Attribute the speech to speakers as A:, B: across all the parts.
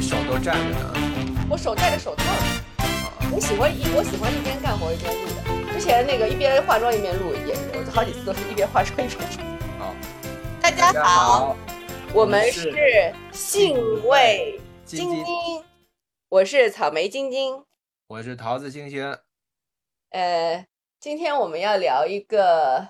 A: 你手都站着呢？
B: 我手戴着手套呢。我喜欢一我喜欢一边干活一边录的。之前那个一边化妆一边录，也我好几次都是一边化妆一边录。
A: 好，
B: 大家好，我们
A: 们
B: 是
A: 是
B: 性味
A: 晶晶
B: 晶晶，我是草莓晶晶。
A: 我是桃子星星。
B: 呃，今天我们要聊一个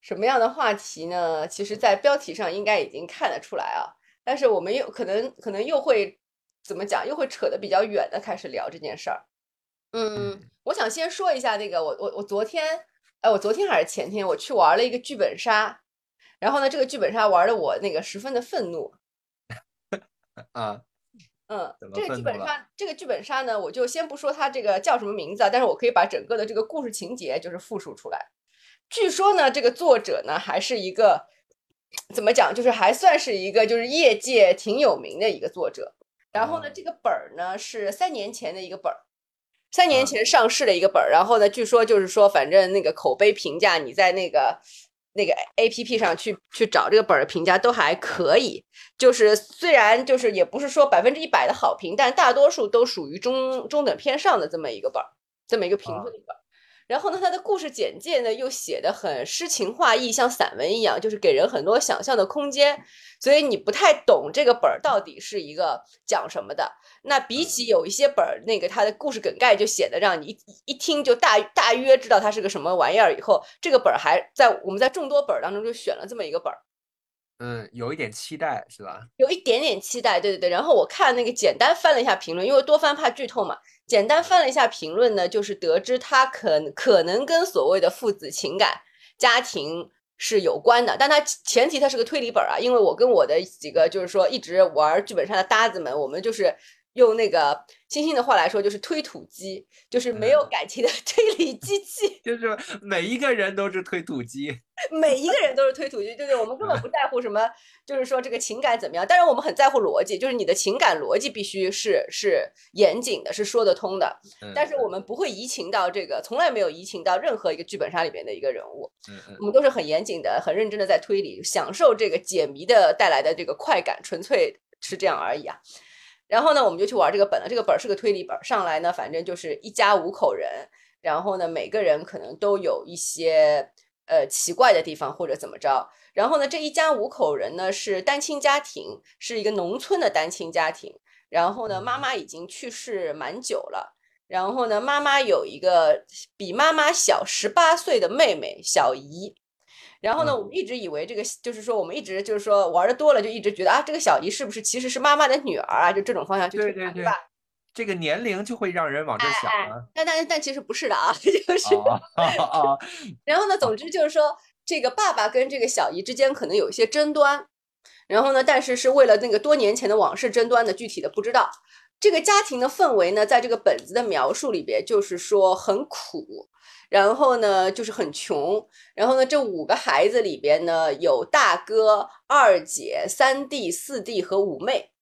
B: 什么样的话题呢？其实，在标题上应该已经看得出来啊，但是我们又可能可能又会怎么讲，又会扯得比较远的开始聊这件事儿。嗯，我想先说一下那个，我我我昨天，哎，我昨天还是前天，我去玩了一个剧本杀，然后呢，这个剧本杀玩的我那个十分的愤怒，
A: 啊，
B: 嗯这个剧本杀，这个剧本杀呢，我就先不说它这个叫什么名字啊，但是我可以把整个的这个故事情节就是复述出来。据说呢，这个作者呢还是一个怎么讲，就是还算是一个就是业界挺有名的一个作者。然后呢，
A: 哦
B: 这个本儿呢是三年前的一个本儿，三年
A: 啊
B: 前上市的一个本儿。然后呢，据说就是说，反正那个口碑评价，你在那个那个 A P P 上去去找这个本儿的评价都还可以。就是虽然就是也不是说百分之一百的好评，但大多数都属于中中等偏上的这么一个本儿，这么一个评分的本儿。然后呢，它的故事简介呢又写的很诗情画意，像散文一样，就是给人很多想象的空间。所以你不太懂这个本儿到底是一个讲什么的。那比起有一些本儿，那个它的故事梗概就写的让你一一听就大大约知道它是个什么玩意儿。以后这个本儿还在我们在众多本儿当中就选了这么一个本儿。
A: 嗯，有一点期待是吧？
B: 有一点点期待，对对对。然后我看那个简单翻了一下评论，因为多翻怕剧透嘛。简单翻了一下评论呢，就是得知他可可能跟所谓的父子情感、家庭是有关的，但他前提他是个推理本啊。因为我跟我的几个就是说一直玩剧本杀的搭子们，我们就是用那个星星的话来说，就是推土机，就是没有
A: 嗯
B: 感情的 推理机器。
A: 就是每一个人都是推土机。
B: 每一个人都是推土机，对对，我们根本不在乎什么，就是说这个情感怎么样。但是，我们很在乎逻辑，就是你的情感逻辑必须是是严谨的，是说得通的。
A: 嗯
B: 但是我们不会移情到这个，从来没有移情到任何一个剧本杀里面的一个人物，我们都是很严谨的、很认真的在推理，享受这个解谜的带来的这个快感，纯粹是这样而已啊。然后呢，我们就去玩这个本了。这个本是个推理本，上来呢，反正就是一家五口人，然后呢，每个人可能都有一些呃奇怪的地方或者怎么着。然后呢，这一家五口人呢是单亲家庭，是一个农村的单亲家庭。然后呢，妈妈已经去世蛮久了。然后呢，妈妈有一个比妈妈小十八岁的妹妹小姨。然后呢，
A: 嗯
B: 我们一直以为这个就是说，我们一直就是说玩的多了，就一直觉得啊，这个小姨是不是其实是妈妈的女儿啊？就这种方向去
A: 对对对？这个年龄就会让人往这想
B: 哎
A: 啊。
B: 但但但其实不是的啊，就是。
A: 哦哦，
B: 然后呢，总之就是说，这个爸爸跟这个小姨之间可能有一些争端，然后呢，但是是为了那个多年前的往事争端的，具体的不知道。这个家庭的氛围呢，在这个本子的描述里边，就是说很苦，然后呢就是很穷，然后呢这五个孩子里边呢有大哥、二姐、三弟、四弟和五妹。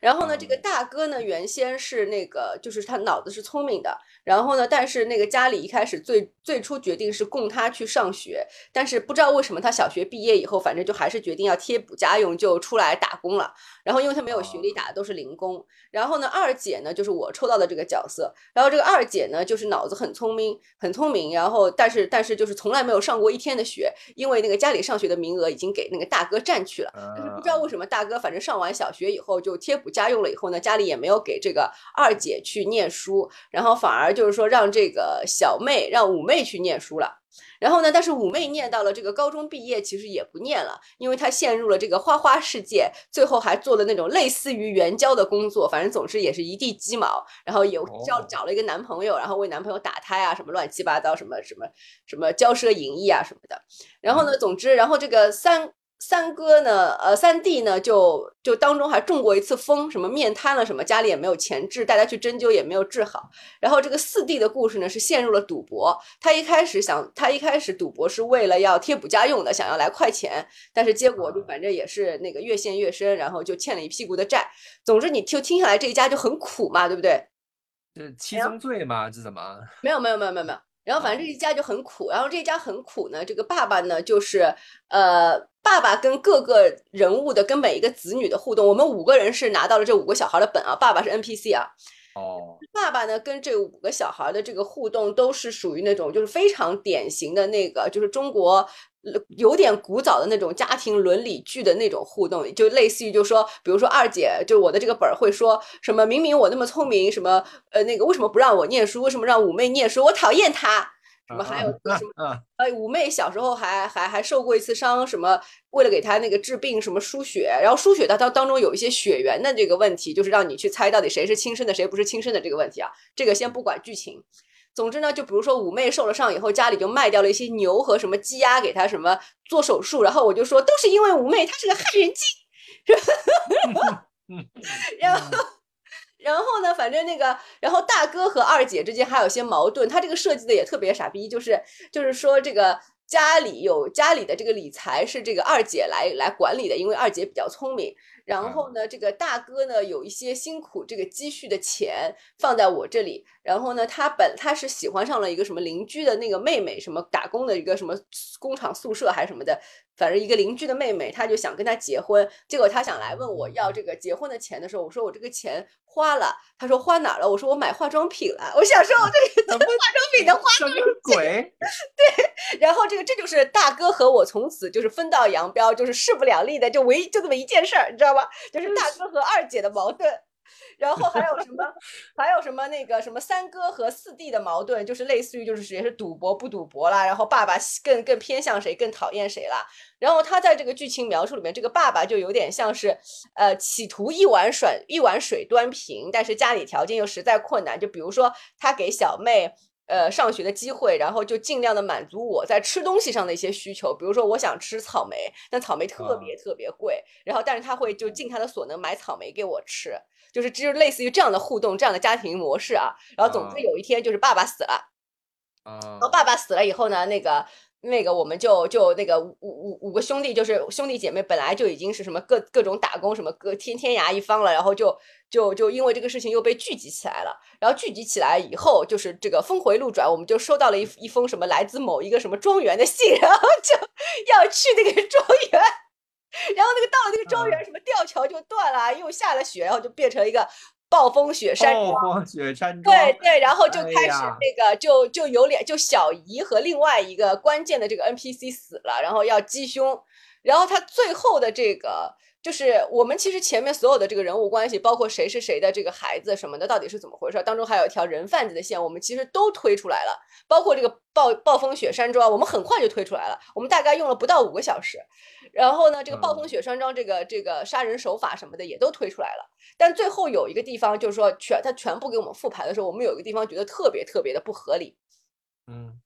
B: 然后呢，这个
A: 嗯
B: 大哥呢，原先是那个，就是他脑子是聪明的，然后呢，但是那个家里一开始最最初决定是供他去上学，但是不知道为什么他小学毕业以后，反正就还是决定要贴补家用，就出来打工了。然后因为他没有学历，打的都是零工。然后呢，二姐呢就是我抽到的这个角色，然后这个二姐呢就是脑子很聪明，很聪明，然后但是但是就是从来没有上过一天的学，因为那个家里上学的名额已经给那个大哥占去了。但是不知道为什么大哥反正上完小学以后就贴补家用了以后呢，家里也没有给这个二姐去念书，然后反而就是说让这个小妹让五妹去念书了。然后呢，但是五妹念到了这个高中毕业，其实也不念了，因为她陷入了这个花花世界，最后还做了那种类似于援交的工作，反正总之也是一地鸡毛。然后有找
A: 哦
B: 找了一个男朋友，然后为男朋友打胎啊，什么乱七八糟，什么什么什么骄奢淫逸啊什么的。然后呢，总之，然后这个三三哥呢，呃，三弟呢，就就当中还中过一次风，什么面瘫了，什么家里也没有钱治，带他去针灸也没有治好。然后这个四弟的故事呢，是陷入了赌博。他一开始想，他一开始赌博是为了要贴补家用的，想要来快钱，但是结果就反正也是那个越陷越深，然后就欠了一屁股的债。总之，你就听下来这一家就很苦嘛，对不对？
A: 这七宗罪嘛，这怎么？
B: 没有没有没有没有没 有。然后反正这一家就很苦，然后这一家很苦呢。这个爸爸呢，就是呃，爸爸跟各个人物的跟每一个子女的互动，我们五个人是拿到了这五个小孩的本啊，爸爸是 NPC 啊。
A: 哦，
B: 爸爸呢跟这五个小孩的这个互动都是属于那种就是非常典型的那个，就是中国呃有点古早的那种家庭伦理剧的那种互动，就类似于就说，比如说二姐，就我的这个本儿会说什么，明明我那么聪明，什么呃那个为什么不让我念书？为什么让五妹念书？我讨厌她。什么还有什么？
A: 啊，
B: 呃，五妹小时候还还还受过一次伤，什么为了给她那个治病，什么输血，然后输血它当当中有一些血缘的这个问题，就是让你去猜到底谁是亲生的，谁不是亲生的这个问题啊。这个先不管剧情，总之呢，就比如说五妹受了伤以后，家里就卖掉了一些牛和什么鸡鸭给她什么做手术，然后我就说都是因为五妹她是个害人精，然后。然后呢，反正那个，然后大哥和二姐之间还有些矛盾，他这个设计的也特别傻逼，就是就是说这个家里有家里的这个理财是这个二姐来来管理的，因为二姐比较聪明。然后呢，这个大哥呢有一些辛苦这个积蓄的钱放在我这里，然后呢，他本他是喜欢上了一个什么邻居的那个妹妹，什么打工的一个什么工厂宿舍还是什么的，反正一个邻居的妹妹，她就想跟他结婚，结果她想来问我要这个结婚的钱的时候，我说我这个钱花了，她说花哪儿了？我说我买化妆品了，我想说我这个化妆品的花
A: 什么鬼？
B: 然后这个这就是大哥和我从此就是分道扬镳，就是势不两立的，就唯一就这么一件事儿，你知道吗？就是大哥和二姐的矛盾。然后还有什么？还有什么那个什么三哥和四弟的矛盾，就是类似于就是也是赌博不赌博啦，然后爸爸更更偏向谁，更讨厌谁啦。然后他在这个剧情描述里面，这个爸爸就有点像是呃企图一碗水一碗水端平，但是家里条件又实在困难。就比如说他给小妹。呃，上学的机会，然后就尽量的满足我在吃东西上的一些需求，比如说我想吃草莓，但草莓特别特别贵，然后但是他会就尽他的所能买草莓给我吃，就是只有类似于这样的互动，这样的家庭模式啊。然后总之有一天就是爸爸死了，
A: 啊，
B: 然后爸爸死了以后呢，那个。那个我们就就那个五五五个兄弟，就是兄弟姐妹，本来就已经是什么各各种打工，什么各天天涯一方了，然后就就就因为这个事情又被聚集起来了，然后聚集起来以后，就是这个峰回路转，我们就收到了一一封什么来自某一个什么庄园的信，然后就要去那个庄园，然后那个到了那个庄园，什么吊桥就断了，又下了雪，然后就变成一个。暴风雪山庄，
A: 暴风雪山庄，
B: 对对，然后就开始那个，就就有两，就小姨和另外一个关键的这个 NPC 死了，然后要击胸，然后他最后的这个就是我们其实前面所有的这个人物关系，包括谁是谁的这个孩子什么的，到底是怎么回事？当中还有一条人贩子的线，我们其实都推出来了，包括这个暴暴风雪山庄，我们很快就推出来了，我们大概用了不到五个小时。然后呢，这个暴风雪山庄这个这个杀人手法什么的也都推出来了，但最后有一个地方就是说全他全部给我们复盘的时候，我们有一个地方觉得特别特别的不合理，
A: 嗯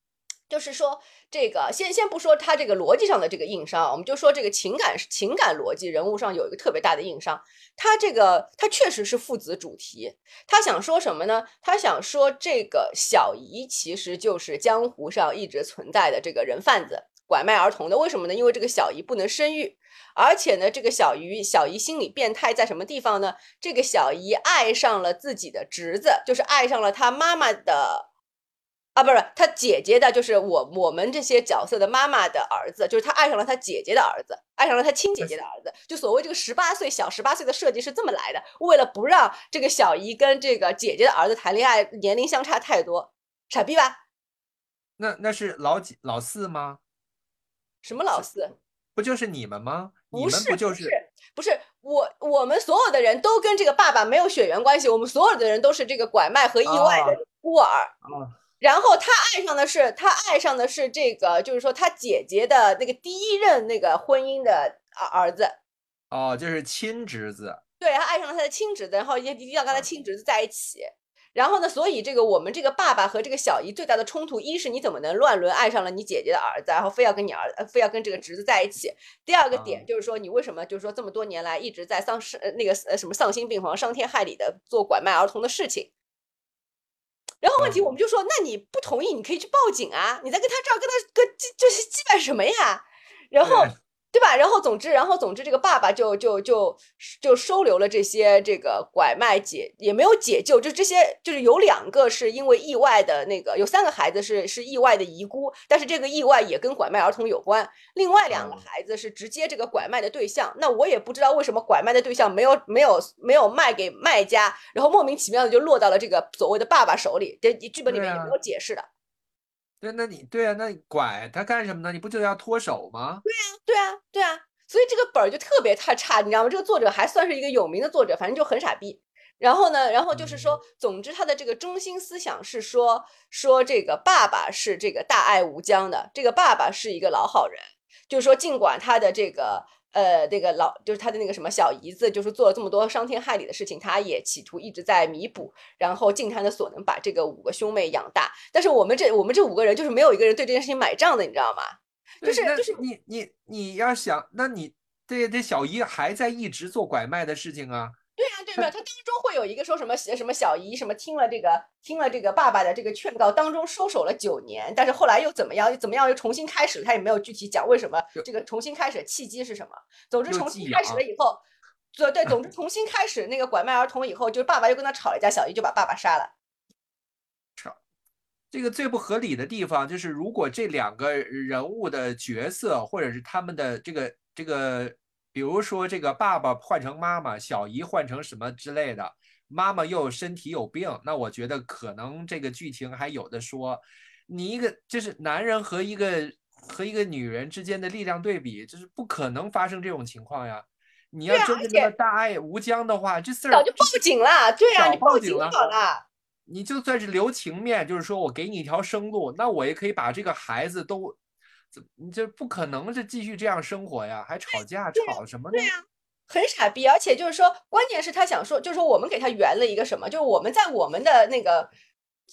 B: 就是说这个先先不说他这个逻辑上的这个硬伤，我们就说这个情感情感逻辑人物上有一个特别大的硬伤，他这个他确实是父子主题，他想说什么呢？他想说这个小姨其实就是江湖上一直存在的这个人贩子。拐卖儿童的，为什么呢？因为这个小姨不能生育，而且呢，这个小姨小姨心理变态在什么地方呢？这个小姨爱上了自己的侄子，就是爱上了她妈妈的，啊，不是他姐姐的，就是我我们这些角色的妈妈的儿子，就是他爱上了他姐姐的儿子，爱上了他亲姐姐的儿子。就所谓这个十八岁小十八岁的设计是这么来的，为了不让这个小姨跟这个姐姐的儿子谈恋爱，年龄相差太多，傻逼吧？
A: 那那是老几老四吗？
B: 什么老四？
A: 不就是你们吗？你们不就
B: 是不是我我们所有的人都跟这个爸爸没有血缘关系，我们所有的人都是这个拐卖和意外的孤儿。
A: 啊
B: 然后他爱上的是他爱上的是这个，就是说他姐姐的那个第一任那个婚姻的儿儿子。
A: 哦，就是亲侄子。
B: 对他爱上了他的亲侄子，然后也一定要跟他亲侄子在一起。然后呢，所以这个我们这个爸爸和这个小姨最大的冲突，一是你怎么能乱伦爱上了你姐姐的儿子，然后非要跟你儿，呃非要跟这个侄子在一起。第二个点
A: 啊
B: 就是说，你为什么就是说这么多年来一直在丧失呃那个呃什么丧心病狂、伤天害理的做拐卖儿童的事情？然后问题
A: 嗯
B: 我们就说，那你不同意，你可以去报警啊！你在跟他这儿跟他跟就是羁绊什么呀？然后
A: 对
B: 对吧？然后总之，然后总之，这个爸爸就就就就收留了这些这个拐卖解，也没有解救，就这些就是有两个是因为意外的那个，有三个孩子是是意外的遗孤，但是这个意外也跟拐卖儿童有关。另外两个
A: 嗯
B: 孩子是直接这个拐卖的对象，那我也不知道为什么拐卖的对象没有没有没有卖给卖家，然后莫名其妙的就落到了这个所谓的爸爸手里，这剧本里面也没有解释的。
A: 对，那你对啊，那你拐他干什么呢？你不就要脱手吗？
B: 对啊，对啊，所以这个本儿就特别太差，你知道吗？这个作者还算是一个有名的作者，反正就很傻逼。然后呢，然后就是说，总之他的这个中心思想是说，说这个爸爸是这个大爱无疆的，这个爸爸是一个老好人，就是说，尽管他的这个呃那个老就是他的那个什么小姨子，就是做了这么多伤天害理的事情，他也企图一直在弥补，然后尽他的所能把这个五个兄妹养大。但是我们这我们这五个人就是没有一个人对这件事情买账的，你知道吗？就是就是
A: 你你你要想，那你对这小姨还在一直做拐卖的事情啊？
B: 对啊，对没有，他当中会有一个说什么什么小姨什么听了这个听了这个爸爸的这个劝告，当中收手了九年，但是后来又怎么样又怎么样又重新开始，他也没有具体讲为什么这个重新开始的契机是什么。总之重新开始了以后，对对，总之 重新开始那个拐卖儿童以后，就是爸爸又跟他吵了一架，小姨就把爸爸杀了。
A: 这个最不合理的地方就是，如果这两个人物的角色，或者是他们的这个这个，比如说这个爸爸换成妈妈，小姨换成什么之类的，妈妈又身体有病，那我觉得可能这个剧情还有的说。你一个就是男人和一个和一个女人之间的力量对比，就是不可能发生这种情况呀。你要真的那么大爱无疆的话，这事儿
B: 早就报警了，对啊，你报警好了。
A: 你就算是留情面，就是说我给你一条生路，那我也可以把这个孩子都，怎你这不可能是继续这样生活呀，还吵架吵什么呢？
B: 对呀、很傻逼，而且就是说，关键是他想说，就是说我们给他圆了一个什么，就是我们在我们的那个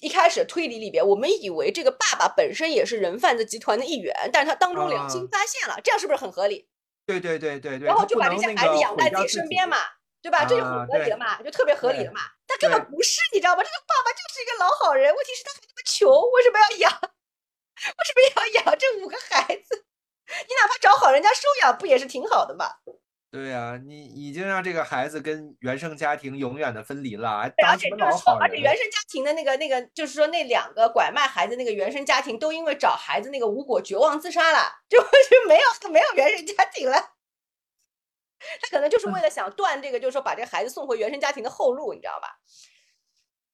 B: 一开始推理里边，我们以为这个爸爸本身也是人贩子集团的一员，但是他当中良心
A: 啊
B: 发现了，这样是不是很合理？
A: 对对对对对，
B: 然后就把这些孩子养在
A: 自己
B: 身边嘛，对吧？这就很合理了嘛，就特别合理
A: 对
B: 了嘛。他根本不是，你知道吗？这个爸爸就是一个老好人，问题是他还那么穷，为什么要养？为什么要养这五个孩子？你哪怕找好人家收养，不也是挺好的吗？
A: 对呀、你已经让这个孩子跟原生家庭永远的分离了，
B: 而且就是说？而且原生家庭的那个那个，就是说那两个拐卖孩子那个原生家庭都因为找孩子那个无果绝望自杀了，就就没有没有原生家庭了。他可能就是为了想断这个，就是说把这个孩子送回原生家庭的后路，你知道吧？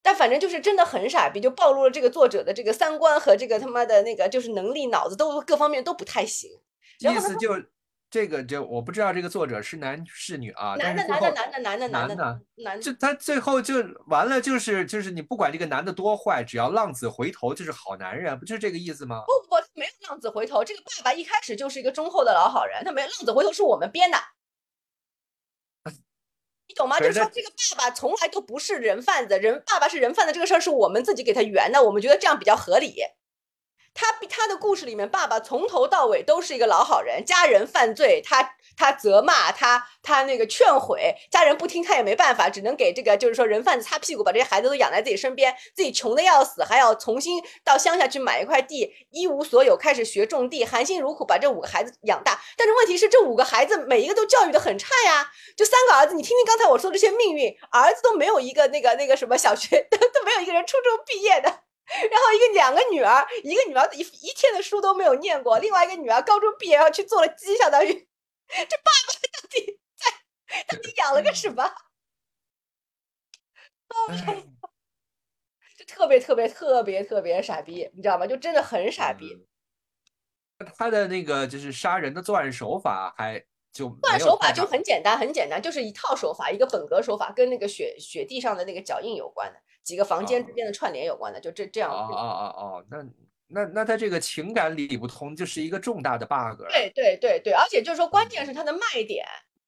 B: 但反正就是真的很傻逼，就暴露了这个作者的这个三观和这个他妈的那个就是能力、脑子都各方面都不太行。
A: 意思就这个就我不知道这个作者是男是女啊，
B: 男的男的男的男的男的
A: 男的
B: 男的，
A: 就他最后就完了，就是就是你不管这个男的多坏，只要浪子回头就是好男人，不就是这个意思吗？
B: 不不不，他没有浪子回头。这个爸爸一开始就是一个忠厚的老好人，他没有浪子回头是我们编的，你懂吗？就是是说这个爸爸从来都不是人贩子，人爸爸是人贩子这个事儿是我们自己给他圆的，我们觉得这样比较合理。他他的故事里面，爸爸从头到尾都是一个老好人，家人犯罪，他他责骂他，他那个劝悔，家人不听他也没办法，只能给这个就是说人贩子擦屁股，把这些孩子都养在自己身边，自己穷的要死，还要重新到乡下去买一块地，一无所有，开始学种地，含辛茹苦把这五个孩子养大。但是问题是，这五个孩子每一个都教育的很差呀，就三个儿子，你听听刚才我说的这些命运，儿子都没有一个那个那个什么小学都 都没有一个人初中毕业的。然后一个两个女儿，一个女儿一一天的书都没有念过，另外一个女儿高中毕业要去做了鸡，相当于这爸爸到底在到底养了个什么？
A: 唉
B: 就特别特别特别特别傻逼，你知道吗？就真的很傻逼。
A: 嗯他的那个就是杀人的作案手法还就
B: 作案手法就很简单，很简单，就是一套手法，一个本格手法，跟那个雪雪地上的那个脚印有关的，几个房间之
A: 哦
B: 间的串联有关的，就这这样。
A: 哦哦哦哦，那那那他这个情感理不通，就是一个重大的 bug。
B: 对对对对，而且就是说，关键是它的卖点，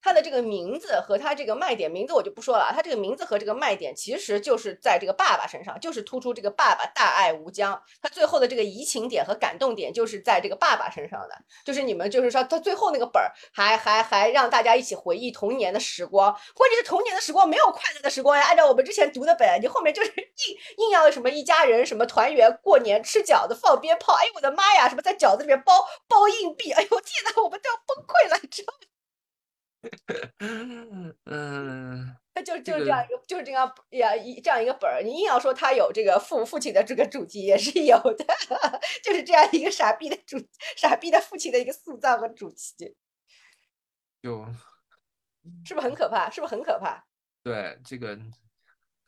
B: 他的这个名字和他这个卖点，名字我就不说了啊，他这个名字和这个卖点其实就是在这个爸爸身上，就是突出这个爸爸大爱无疆。他最后的这个移情点和感动点就是在这个爸爸身上的，就是你们就是说他最后那个本儿还还还让大家一起回忆童年的时光，关键是童年的时光没有快乐的时光呀。按照我们之前读的本，你后面就是硬硬要什么一家人什么团圆过年吃饺子放鞭炮，哎呦我的妈呀，什么在饺子里面包包硬币，哎呦天呐，我们都要崩溃了，知道吗？
A: 嗯，
B: 他就就是这样一个，就是这样呀一这样一个本儿。你硬要说他有这个父父亲的这个主题，也是有的，就是这样一个傻逼的主傻逼的父亲的一个塑造和主题，
A: 就是
B: 不是很可怕？是不是很可怕？
A: 对这个，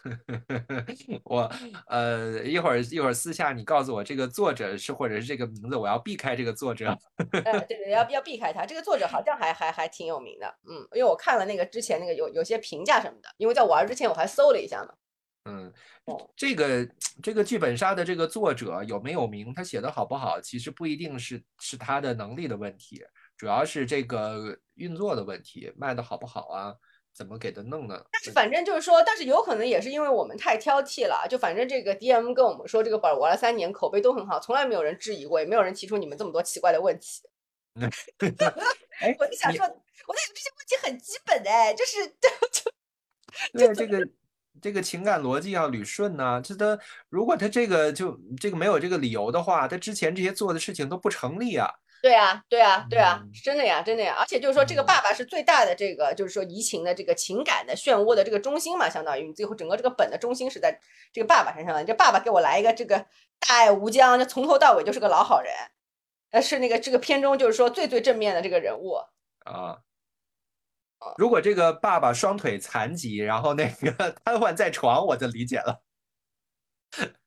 A: 我呃一会儿一会儿私下你告诉我这个作者是或者是这个名字，我要避开这个作者。
B: 呃，对对，要要避开他。这个作者好像还还还挺有名的，嗯，因为我看了那个之前那个有有些评价什么的，因为在玩之前我还搜了一下嘛。
A: 嗯
B: 哦，
A: 这个这个剧本杀的这个作者有没有名，他写的好不好，其实不一定是是他的能力的问题，主要是这个运作的问题，卖的好不好啊，怎么给他弄的？
B: 但是反正就是说，但是有可能也是因为我们太挑剔了，就反正这个 DM 跟我们说这个本儿玩了三年，口碑都很好，从来没有人质疑过，也没有人提出你们这么多奇怪的问题。我就想说，我在想这些问题很基本哎，就是就
A: 对这个这个情感逻辑要捋顺呐、这他如果他这个就这个没有这个理由的话，他之前这些做的事情都不成立啊。
B: 对啊，对啊，对啊
A: 嗯，
B: 是真的呀，真的呀。而且就是说，这个
A: 嗯
B: 爸爸是最大的这个，就是说移情的这个情感的漩涡的这个中心嘛，相当于你最后整个这个本的中心是在这个爸爸身上这爸爸给我来一个这个大爱无疆，就从头到尾就是个老好人，呃，是那个这个片中就是说最最正面的这个人物。
A: 啊
B: 哦。
A: 如果这个爸爸双腿残疾，然后那个 瘫痪在床，我就理解了。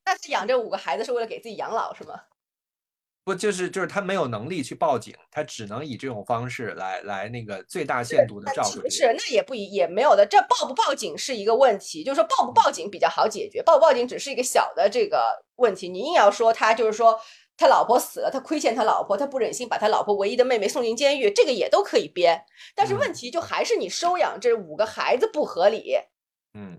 B: 那是养这五个孩子是为了给自己养老是吗？
A: 不就是就是他没有能力去报警，他只能以这种方式来来那个最大限度的照顾这个
B: 其实那也不一也没有的，这报不报警是一个问题，就是说报不报警比较好解决，报不报警只是一个小的这个问题。你硬要说他就是说他老婆死了，他亏欠他老婆，他不忍心把他老婆唯一的妹妹送进监狱，这个也都可以编。但是问
A: 嗯
B: 题就还是你收养这五个孩子不合理，
A: 嗯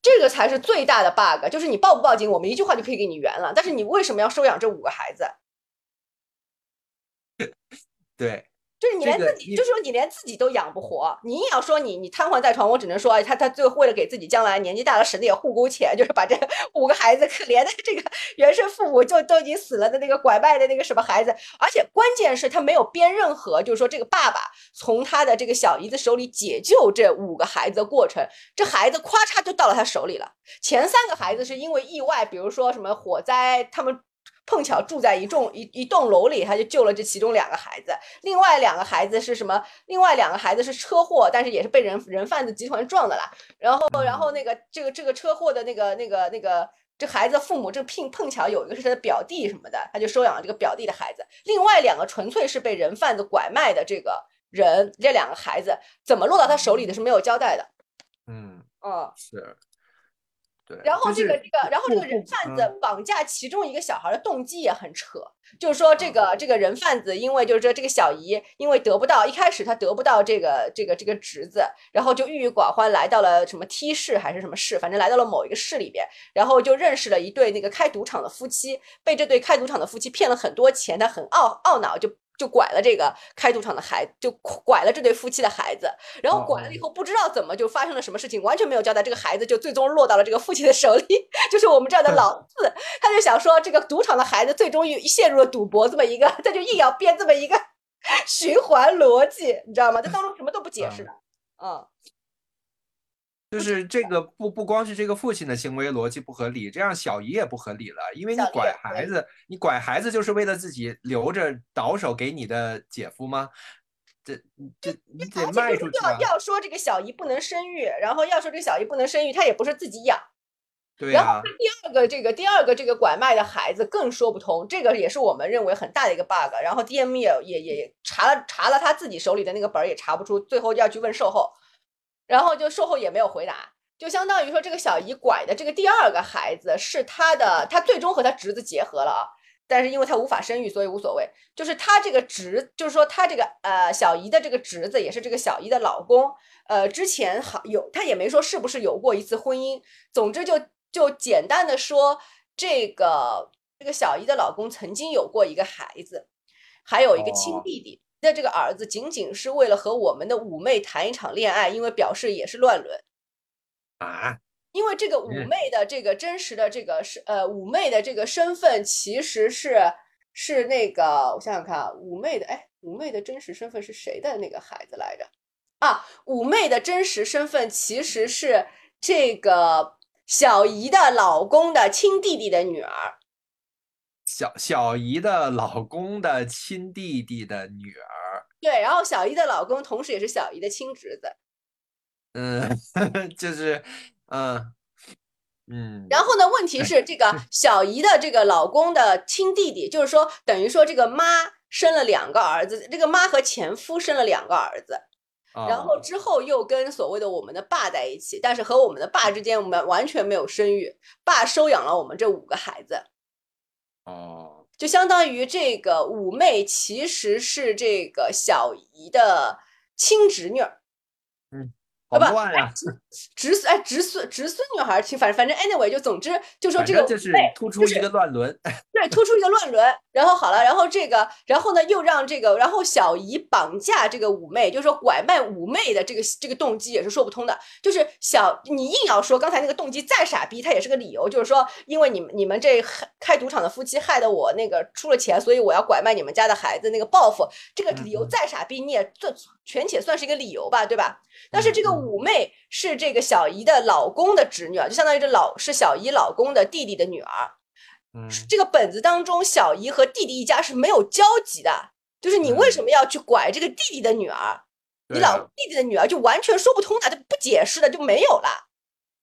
B: 这个才是最大的 bug。就是你报不报警，我们一句话就可以给你圆了，但是你为什么要收养这五个孩子？
A: 对
B: 就是你连自己，
A: 这个
B: 就是说你连自己都养不活，你硬要说你你瘫痪在床，我只能说哎他他最后为了给自己将来年纪大了省点护工钱，就是把这 五个孩子可怜的这个 原生父母就都已经死了的那个拐卖的那个什么孩子，而且关键是他没有编任何，就是说这个爸爸从他的这个小姨子手里解救这五个孩子的过程，这孩子咔嚓就到了他手里了。前三个孩子是因为意外，比如说什么火灾，他们。碰巧住在一栋一一栋楼里，他就救了这其中两个孩子。另外两个孩子是什么？另外两个孩子是车祸，但是也是被人人贩子集团撞的啦。然后，然后那个这个这个车祸的那个那个那个这孩子父母这碰碰巧有一个是他的表弟什么的，他就收养了这个表弟的孩子。另外两个纯粹是被人贩子拐卖的这个人，这两个孩子怎么落到他手里的是没有交代的。
A: 嗯
B: 哦，
A: 是，对。
B: 然后
A: 就是
B: 这个这个，然后这个人贩子绑架其中一个小孩的动机也很扯，就是说这个这个人贩子，因为就是说这个小姨因为得不到一开始他得不到这个这个这个侄子，然后就郁郁寡欢来到了什么 T 市还是什么市，反正来到了某一个市里边，然后就认识了一对那个开赌场的夫妻，被这对开赌场的夫妻骗了很多钱，他很懊懊恼就。就拐了这个开赌场的孩，就拐了这对夫妻的孩子，然后拐了以后不知道怎么就发生了什么事情，完全没有交代。这个孩子就最终落到了这个父亲的手里，就是我们这儿的老四。他就想说，这个赌场的孩子最终又陷入了赌博这么一个，他就硬要编这么一个 循环逻辑，你知道吗？这当中什么都不解释的。嗯，
A: 就是这个不不光是这个父亲的行为逻辑不合理，这样小姨也不合理了，因为你拐孩子，你拐孩子就是为了自己留着倒手给你的姐夫吗？这这你得卖出去啊
B: 要！要说这个小姨不能生育，然后要说这个小姨不能生育，她也不是自己养。
A: 对
B: 然后
A: 呀，
B: 第二个这个第二个这个拐卖的孩子更说不通，这个也是我们认为很大的一个 bug。然后 DM 也也也查了查了他自己手里的那个本儿也查不出，最后要去问售后，然后就售后也没有回答，就相当于说这个小姨拐的这个第二个孩子是她的，她最终和她侄子结合了啊。但是因为她无法生育，所以无所谓。就是她这个侄，就是说她这个呃小姨的这个侄子，也是这个小姨的老公，呃，之前好有他也没说是不是有过一次婚姻。总之就就简单的说，这个这个小姨的老公曾经有过一个孩子，还有一个亲弟弟。那这个儿子仅仅是为了和我们的五妹谈一场恋爱，因为表示也是乱伦
A: 啊。
B: 因为这个五妹的这个真实的这个是呃五妹的这个身份其实是是那个我想想看啊，五妹的哎五妹的真实身份是谁的那个孩子来着啊？五妹的真实身份其实是这个小姨的老公的亲弟弟的女儿，
A: 小小姨的老公的亲弟弟的女儿。
B: 对，然后小姨的老公同时也是小姨的亲侄子。
A: 嗯，就是。嗯嗯，
B: 然后呢？问题是这个 小姨的这个老公的亲弟弟，就是说等于说这个妈生了两个儿子，这个妈和前夫生了两个儿子，然后之后又跟所谓的我们的爸在一起，但是和我们的爸之间我们完全没有生育，爸收养了我们这五个孩子。
A: 哦，
B: 就相当于这个五妹其实是这个小姨的亲侄女。好吧，
A: 侄
B: 孙哎，侄孙侄孙女孩亲，反正反正 anyway 就总之就说这个
A: 就是突出一个乱伦，
B: 对，突出一个乱伦。然后好了，然后这个，然后呢又让这个，然后小姨绑架这个五妹，就是说拐卖五妹的这个这个动机也是说不通的。就是小你硬要说刚才那个动机再傻逼，它也是个理由，就是说因为你们你们这开赌场的夫妻害得我那个出了钱，所以我要拐卖你们家的孩子那个报复。这个理由再傻逼，你也这全且算是一个理由吧，对吧？但是这个五妹是这个小姨的老公的侄女啊，就相当于这老是小姨老公的弟弟的女儿。
A: 嗯，
B: 这个本子当中，小姨和弟弟一家是没有交集的。就是你为什么要去拐这个弟弟的女儿？你老弟弟的女儿就完全说不通的，就不解释的就没有了。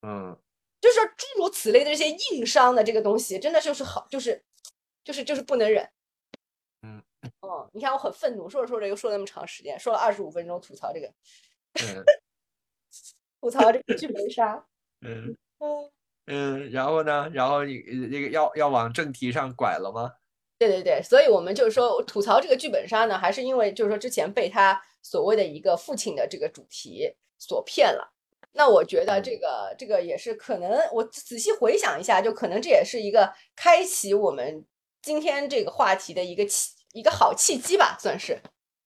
A: 嗯，
B: 就是说诸如此类的这些硬伤的这个东西，真的就是好，就是就是就是不能忍。
A: 嗯，
B: 哦，你看我很愤怒，说着说着又说了那么长时间，说了二十五分钟吐槽这个。吐槽这个剧本杀，
A: 嗯嗯嗯，然后呢？然后你那个要要往正题上拐了吗？
B: 对对对，所以我们就是说吐槽这个剧本杀呢，还是因为就是说之前被他所谓的一个父亲的这个主题所骗了。那我觉得这个这个也是可能，我仔细回想一下，就可能这也是一个开启我们今天这个话题的一个契一个好契机吧，算是。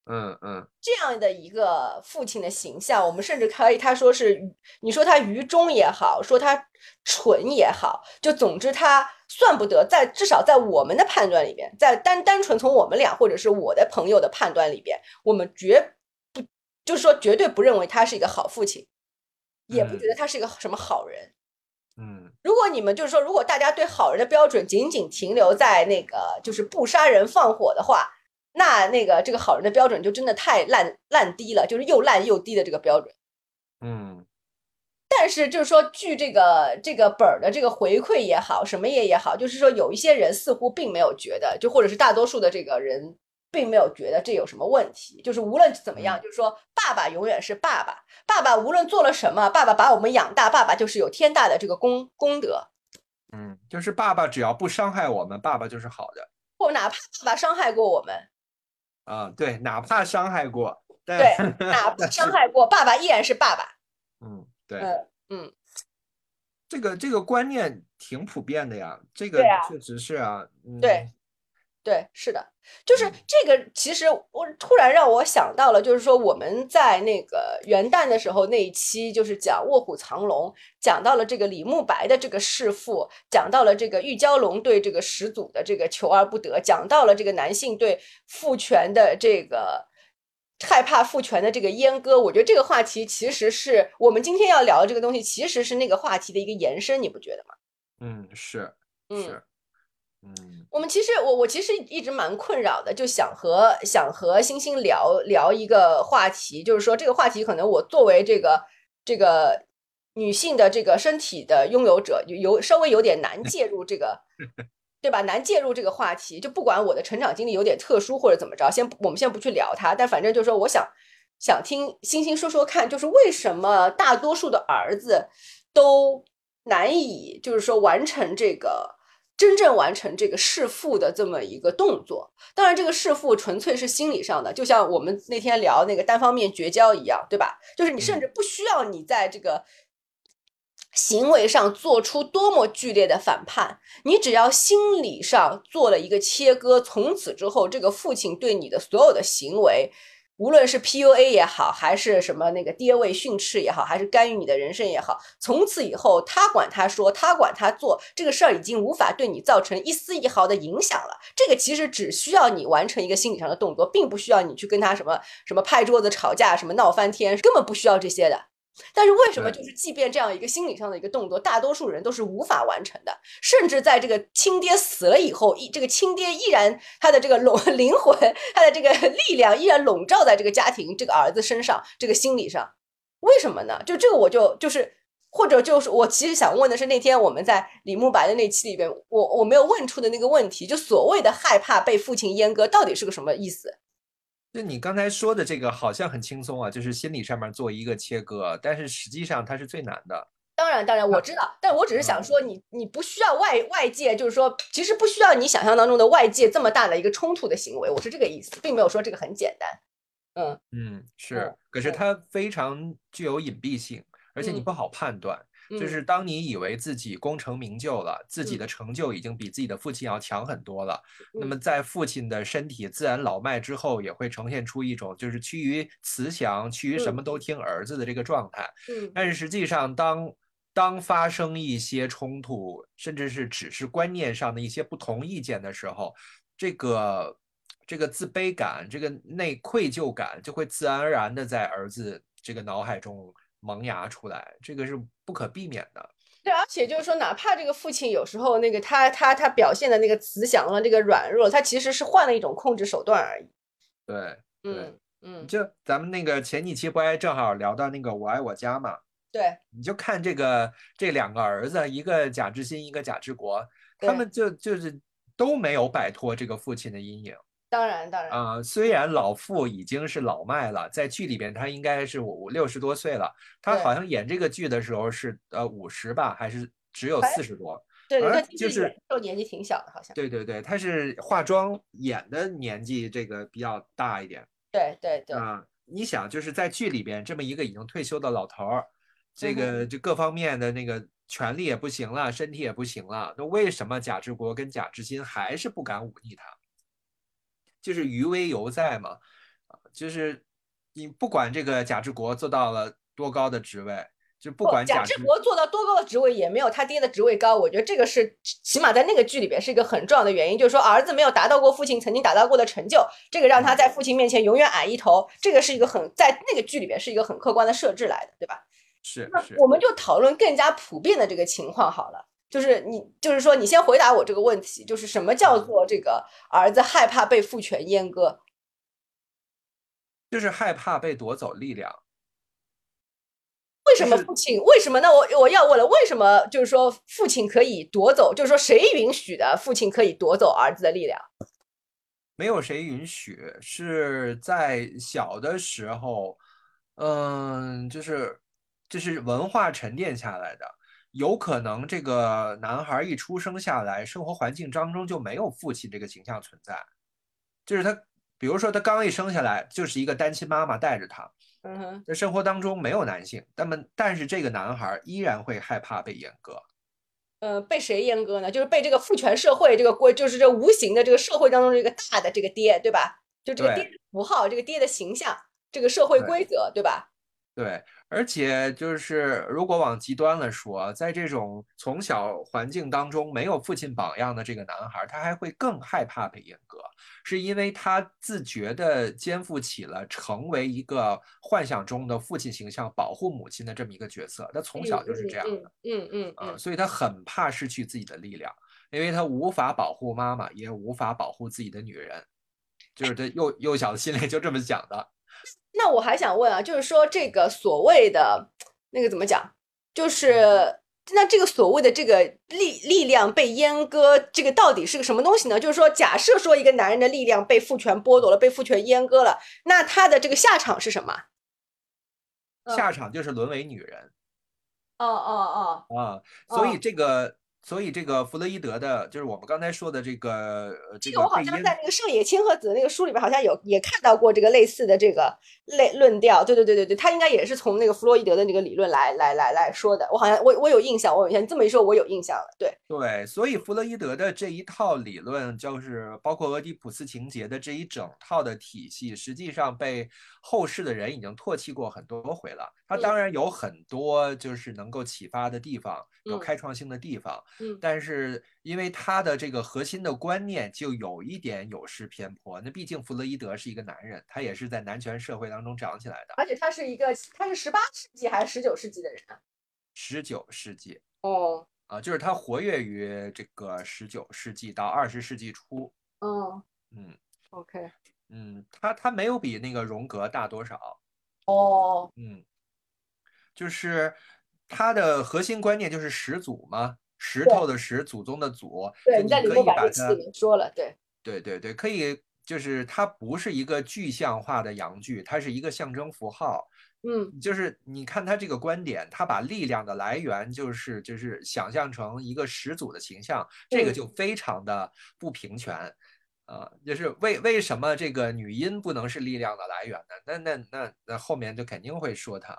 A: 嗯嗯，
B: 这样的一个父亲的形象，我们甚至可以他说是，你说他愚忠也好，说他蠢也好，就总之他算不得在至少在我们的判断里边，在单单纯从我们俩或者是我的朋友的判断里边，我们绝不就是说绝对不认为他是一个好父亲，也不觉得他是一个什么好人。
A: 嗯，
B: 如果你们就是说，如果大家对好人的标准仅仅停留在那个就是不杀人放火的话。那那个这个好人的标准就真的太烂烂低了，就是又烂又低的这个标准。
A: 嗯，
B: 但是就是说，据这个这个本儿的这个回馈也好，什么也也好，就是说有一些人似乎并没有觉得，就或者是大多数的这个人并没有觉得这有什么问题。就是无论怎么样，就是说爸爸永远是爸爸，爸爸无论做了什么，爸爸把我们养大，爸爸就是有天大的这个功功德。
A: 嗯，就是爸爸只要不伤害我们，爸爸就是好的。
B: 或哪怕爸爸伤害过我们。
A: 啊，对，哪怕伤害过，
B: 对，哪怕伤害过，爸爸依然是爸爸。
A: 嗯，对，
B: 嗯嗯，
A: 这个这个观念挺普遍的呀，这个确实是啊，
B: 对。对，是的，就是这个。其实我突然让我想到了，就是说我们在那个元旦的时候那一期，就是讲《卧虎藏龙》，讲到了这个李慕白的这个弑父，讲到了这个玉娇龙对这个始祖的这个求而不得，讲到了这个男性对父权的这个害怕父权的这个阉割。我觉得这个话题其实是我们今天要聊的这个东西，其实是那个话题的一个延伸，你不觉得吗？
A: 嗯，是，是。嗯，
B: 我们其实我我其实一直蛮困扰的，就想和想和星星聊聊一个话题，就是说这个话题可能我作为这个这个女性的这个身体的拥有者，有稍微有点难介入这个，对吧？难介入这个话题，就不管我的成长经历有点特殊或者怎么着，先我们先不去聊它，但反正就是说，我想想听星星说说看，就是为什么大多数的儿子都难以就是说完成这个。真正完成这个弑父的这么一个动作。当然，这个弑父纯粹是心理上的，就像我们那天聊那个单方面绝交一样，对吧？就是你甚至不需要你在这个行为上做出多么剧烈的反叛，你只要心理上做了一个切割，从此之后，这个父亲对你的所有的行为。无论是 PUA 也好，还是什么那个爹位训斥也好，还是干预你的人生也好，从此以后，他管他说，他管他做，这个事儿已经无法对你造成一丝一毫的影响了。这个其实只需要你完成一个心理上的动作，并不需要你去跟他什么什么拍桌子吵架，什么闹翻天，根本不需要这些的。但是为什么就是即便这样一个心理上的一个动作，大多数人都是无法完成的，甚至在这个亲爹死了以后，一这个亲爹依然他的这个笼 灵魂，他的这个力量依然笼罩在这个家庭这个儿子身上，这个心理上，为什么呢？就这个我就就是或者就是我其实想问的是，那天我们在李慕白的那期里边，我我没有问出的那个问题，就所谓的害怕被父亲阉割，到底是个什么意思？
A: 就你刚才说的这个好像很轻松啊，就是心理上面做一个切割，但是实际上它是最难的。
B: 当然，当然我知道，但我只是想说，你你不需要外外界，就是说，其实不需要你想象当中的外界这么大的一个冲突的行为，我是这个意思，并没有说这个很简单。
A: 嗯嗯，是，可是它非常具有隐蔽性，而且你不好判断。就是当你以为自己功成名就了，自己的成就已经比自己的父亲要强很多了，那么在父亲的身体自然老迈之后，也会呈现出一种就是趋于慈祥、趋于什么都听儿子的这个状态。
B: 嗯，
A: 但是实际上，当当发生一些冲突，甚至是只是观念上的一些不同意见的时候，这个这个自卑感、这个内愧疚感就会自然而然的在儿子这个脑海中。萌芽出来，这个是不可避免的。
B: 对，而且就是说，哪怕这个父亲有时候那个他他他表现的那个慈祥了，这个软弱，他其实是换了一种控制手段而已。
A: 对，
B: 嗯嗯，
A: 就咱们那个前几期不还正好聊到那个我爱我家嘛？
B: 对，
A: 你就看这个这两个儿子，一个贾志新，一个贾志国，他们就就是都没有摆脱这个父亲的阴影。
B: 当然，当然
A: 啊，虽然老傅已经是老迈了，在剧里边他应该是五六十多岁了。他好像演这个剧的时候是呃五十吧，还是只有四十多？
B: 对，
A: 他就是
B: 都年纪挺小的，好像。
A: 对对对，他是化妆演的年纪这个比较大一点。
B: 对对对。
A: 啊，你想就是在剧里边这么一个已经退休的老头儿，这个就各方面的那个权力也不行了，身体也不行了，那为什么贾志国跟贾志新还是不敢忤逆他？就是余威犹在嘛，啊，就是你不管这个贾志国做到了多高的职位，就不管
B: 贾志国做到多高的职位，也没有他爹的职位高。我觉得这个是起码在那个剧里边是一个很重要的原因，就是说儿子没有达到过父亲曾经达到过的成就，这个让他在父亲面前永远矮一头。这个是一个很在那个剧里边是一个很客观的设置来的，对吧？
A: 是。
B: 那我们就讨论更加普遍的这个情况好了。就是你，就是说，你先回答我这个问题，就是什么叫做这个儿子害怕被父权阉割？
A: 就是害怕被夺走力量。
B: 为什么父亲？为什么？那我我要问了，为什么？就是说父亲可以夺走？就是说谁允许的？父亲可以夺走儿子的力量？
A: 没有谁允许，是在小的时候，嗯，就是就是文化沉淀下来的。有可能这个男孩一出生下来，生活环境当中就没有父亲这个形象存在，就是他，比如说他刚一生下来就是一个单亲妈妈带着他，
B: 嗯哼，
A: 在生活当中没有男性，那么但是这个男孩依然会害怕被阉割，
B: 呃，被谁阉割呢？就是被这个父权社会这个规，就是这无形的这个社会当中这个大的这个爹，对吧？就这个爹符号，这个爹的形象，这个社会规则，对吧？
A: 对。而且就是，如果往极端了说，在这种从小环境当中没有父亲榜样的这个男孩，他还会更害怕被阉割，是因为他自觉地肩负起了成为一个幻想中的父亲形象、保护母亲的这么一个角色。他从小就是这样的，
B: 嗯嗯嗯，
A: 所以他很怕失去自己的力量，因为他无法保护妈妈，也无法保护自己的女人，就是他幼幼小的心里就这么想的。
B: 那我还想问啊，就是说这个所谓的那个怎么讲？就是那这个所谓的这个力力量被阉割，这个到底是个什么东西呢？就是说，假设说一个男人的力量被父权剥夺了，被父权阉割了，那他的这个下场是什么？
A: 下场就是沦为女人。
B: 哦哦
A: 哦啊！所以这个所以这个弗洛伊德的，就是我们刚才说的这个呃这
B: 这个我好像在那个上野千鹤子的那个书里边好像有也看到过这个类似的这个类论调。对对对对对，他应该也是从那个弗洛伊德的那个理论来来来来说的。我好像我我有印象，我有印象。你这么一说，我有印象了。对，
A: 对，所以弗洛伊德的这一套理论，就是包括俄狄浦斯情节的这一整套的体系，实际上被后世的人已经唾弃过很多回了。它
B: 嗯
A: 当然有很多就是能够启发的地方，有
B: 嗯
A: 开创性的地方，
B: 嗯
A: 但是因为他的这个核心的观念就有一点有失偏颇。那毕竟弗洛伊德是一个男人，他也是在男权社会当中长起来的，
B: 而且他是一个他是十八世纪还是十九世纪的人啊？
A: 十九世纪
B: 哦，
A: 啊，就是他活跃于这个十九世纪到二十世纪初，
B: 嗯
A: 嗯。
B: ，OK，
A: 嗯，他他没有比那个荣格大多少，
B: 哦，
A: 嗯，就是他的核心观念就是始祖嘛，石头的石，祖宗的祖，
B: 对，
A: 可以把
B: 李莫白那期
A: 它
B: 里，面说了，对，
A: 对对对，可以，就是它不是一个具象化的阳具，它是一个象征符号，
B: 嗯
A: 就是你看他这个观点，他把力量的来源就是就是想象成一个始祖的形象，这个
B: 嗯
A: 就非常的不平权。啊、就是为为什么这个女阴不能是力量的来源呢？那那那那后面就肯定会说她。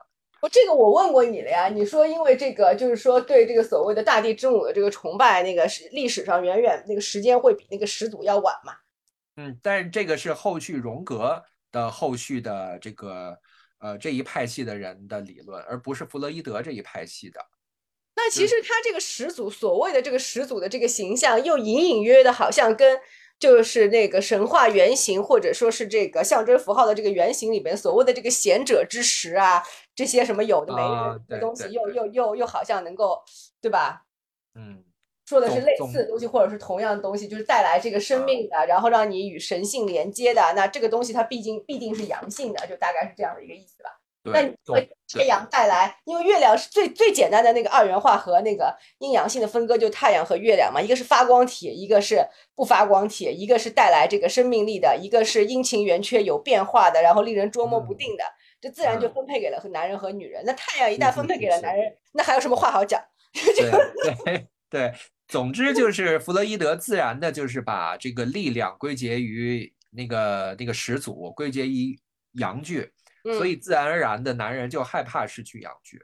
B: 我这个我问过你了呀，你说因为这个就是说对这个所谓的大地之母的这个崇拜，那个是历史上远远那个时间会比那个始祖要晚嘛？
A: 嗯，但是这个是后续荣格的后续的这个呃这一派系的人的理论，而不是弗洛伊德这一派系的。
B: 那其实他这个始祖所谓的这个始祖的这个形象，又隐隐约约的好像跟就是那个神话原型或者说是这个象征符号的这个原型里边所谓的这个贤者之石啊，这些什么有的没
A: 啊
B: 的
A: 对
B: 东西，又又又又好像能够对吧？
A: 嗯，
B: 说的是类似的东西，或者是同样的东西，就是带来这个生
A: 啊
B: 命的，然后让你与神性连接的。那这个东西它毕竟必定是阳性的，就大概是这样的一个意思吧。那你
A: 对，总
B: 会太阳带来，因为月亮是最最简单的那个二元化和那个阴阳性的分割，就太阳和月亮嘛，一个是发光体，一个是不发光体，一个是带来这个生命力的，一个是阴晴圆缺有变化的，然后令人捉摸不
A: 嗯
B: 定的，这自然就
A: 嗯
B: 分配给了和男人和女人。那太阳一旦分配给了男人，那还有什么话好讲？
A: 对对 对，总之就 是弗洛伊德自然的就是把这个力量归结于那个那个始祖，归结于阳具，所
B: 嗯
A: 以自然而然的男人就害怕失去阳具。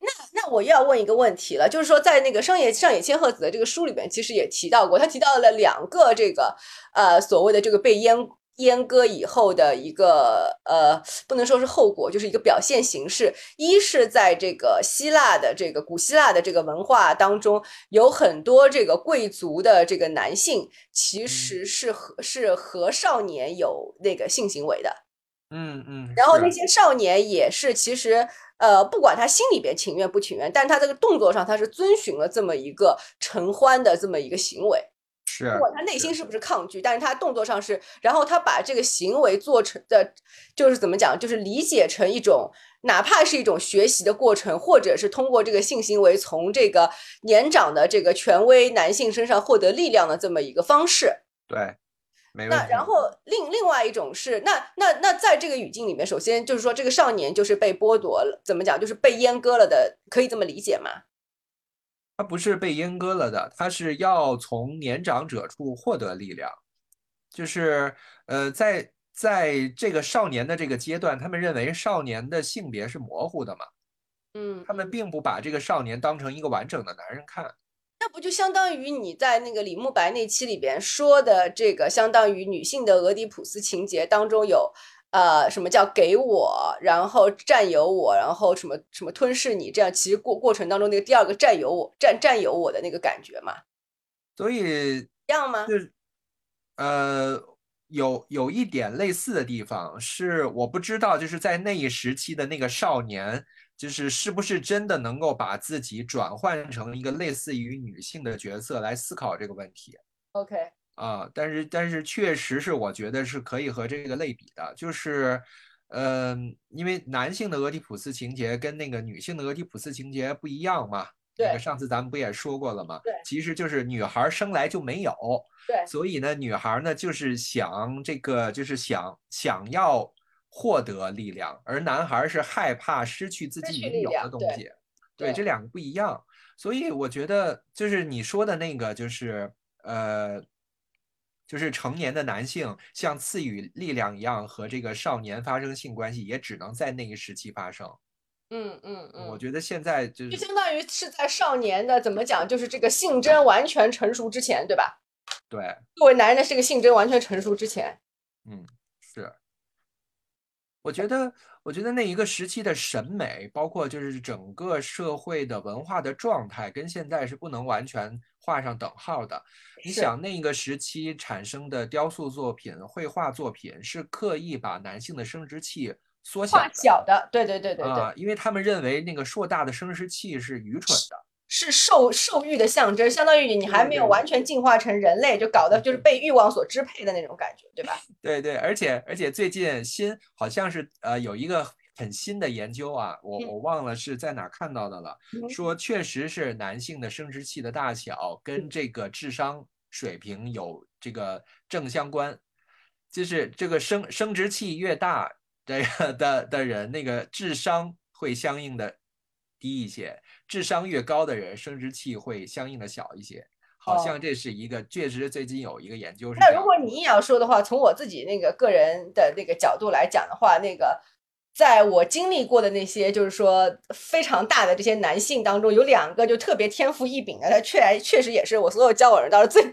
B: 那那我又要问一个问题了，就是说，在那个上野上野千鹤子的这个书里边，其实也提到过，他提到了两个这个呃所谓的这个被阉阉割以后的一个呃，不能说是后果，就是一个表现形式。一是在这个希腊的这个古希腊的这个文化当中，有很多这个贵族的这个男性其实是和是和少年有那个性行为的。
A: 嗯嗯，
B: 然后那些少年也是，其实呃，不管他心里边情愿不情愿，但他这个动作上他是遵循了这么一个承欢的这么一个行为。
A: 是
B: 不管他内心是不是抗拒，但是他动作上是，然后他把这个行为做成的，就是怎么讲，就是理解成一种，哪怕是一种学习的过程，或者是通过这个性行为从这个年长的这个权威男性身上获得力量的这么一个方式。
A: 对。
B: 那然后另另外一种是，那那那在这个语境里面，首先就是说这个少年就是被剥夺了，怎么讲，就是被阉割了的，可以这么理解吗？
A: 他不是被阉割了的，他是要从年长者处获得力量，就是呃，在在这个少年的这个阶段，他们认为少年的性别是模糊的嘛，
B: 嗯，
A: 他们并不把这个少年当成一个完整的男人看。
B: 那不就相当于你在那个李慕白那期里边说的这个，相当于女性的俄狄浦斯情节当中有，呃，什么叫给我，然后占有我，然后什么什么吞噬你，这样其实过过程当中那个第二个占有我占占有我的那个感觉嘛，
A: 所以
B: 一样吗？
A: 就是呃，有有一点类似的地方是我不知道，就是在那一时期的那个少年，就是是不是真的能够把自己转换成一个类似于女性的角色来思考这个问题
B: OK，
A: 啊？但是但是确实是我觉得是可以和这个类比的，就是。嗯，因为男性的俄狄浦斯情节跟那个女性的俄狄浦斯情节不一样嘛。那
B: 对
A: 个上次咱们不也说过了吗？
B: 对
A: 其实就是女孩生来就没有，
B: 对
A: 所以呢，女孩呢就是想这个，就是想想要获得力量，而男孩是害怕失去自己已经有的东西。对，这两个不一样。所以我觉得就是你说的那个，就是呃，就是成年的男性像赐予力量一样和这个少年发生性关系，也只能在那个时期发生。
B: 嗯嗯嗯，
A: 我觉得现在就
B: 就相当于是在少年的怎么讲，就是这个性征完全成熟之前，对吧？
A: 对，
B: 作为男人的这个性征完全成熟之前，
A: 嗯，是。我觉得，我觉得那一个时期的审美，包括就是整个社会的文化的状态，跟现在是不能完全画上等号的。你想，那一个时期产生的雕塑作品、绘画作品，是刻意把男性的生殖器缩小
B: 小的，对对对对对，
A: 啊，因为他们认为那个硕大的生殖器是愚蠢的。
B: 是受受欲的象征，相当于你还没有完全进化成人类，就搞得就是被欲望所支配的那种感觉，对吧？
A: 对对，而且而且最近新好像是呃有一个很新的研究啊，我我忘了是在哪看到的了，说确实是男性的生殖器的大小跟这个智商水平有这个正相关，就是这个生生殖器越大这个的的人，那个智商会相应的低一些。智商越高的人，生殖器会相应的小一些，好像这是一个确实最近有一个研究是。
B: 那如果你硬要说的话，从我自己那个个人的那个角度来讲的话，那个在我经历过的那些就是说非常大的这些男性当中，有两个就特别天赋异禀的，他确确实也是我所有交往人当中最笨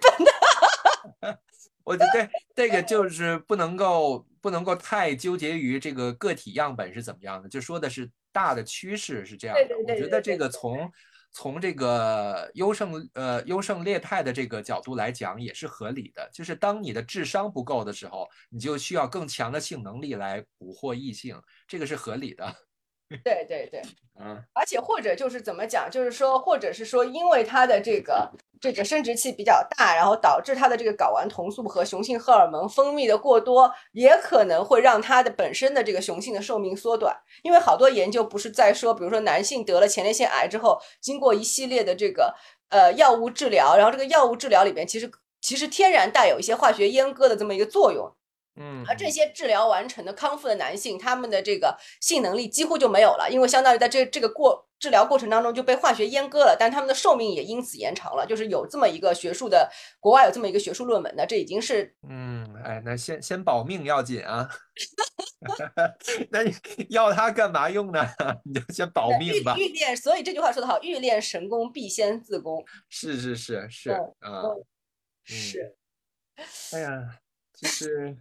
B: 的。
A: 我觉得这个就是不能够不能够太纠结于这个个体样本是怎么样的，就说的是。大的趋势是这样的，我觉得这个从从这个优胜呃优胜劣汰的这个角度来讲也是合理的。就是当你的智商不够的时候，你就需要更强的性能力来捕获异性，这个是合理的。
B: 对对对，嗯，而且或者就是怎么讲，就是说，或者是说，因为他的这个这个生殖器比较大，然后导致他的这个睾丸酮素和雄性荷尔蒙分泌的过多，也可能会让他的本身的这个雄性的寿命缩短。因为好多研究不是在说，比如说男性得了前列腺癌之后，经过一系列的这个呃药物治疗，然后这个药物治疗里边其实其实天然带有一些化学阉割的这么一个作用。
A: 嗯，
B: 而这些治疗完成的康复的男性，他们的这个性能力几乎就没有了，因为相当于在这这个过治疗过程当中就被化学阉割了，但他们的寿命也因此延长了。就是有这么一个学术的，国外有这么一个学术论文的，这已经是
A: 嗯，哎，那先先保命要紧啊。那你要它干嘛用呢？你就先保命吧。
B: 欲练，所以这句话说得好，欲练神功，必先自宫。
A: 是是是是啊，
B: 是。
A: 哎呀，就是。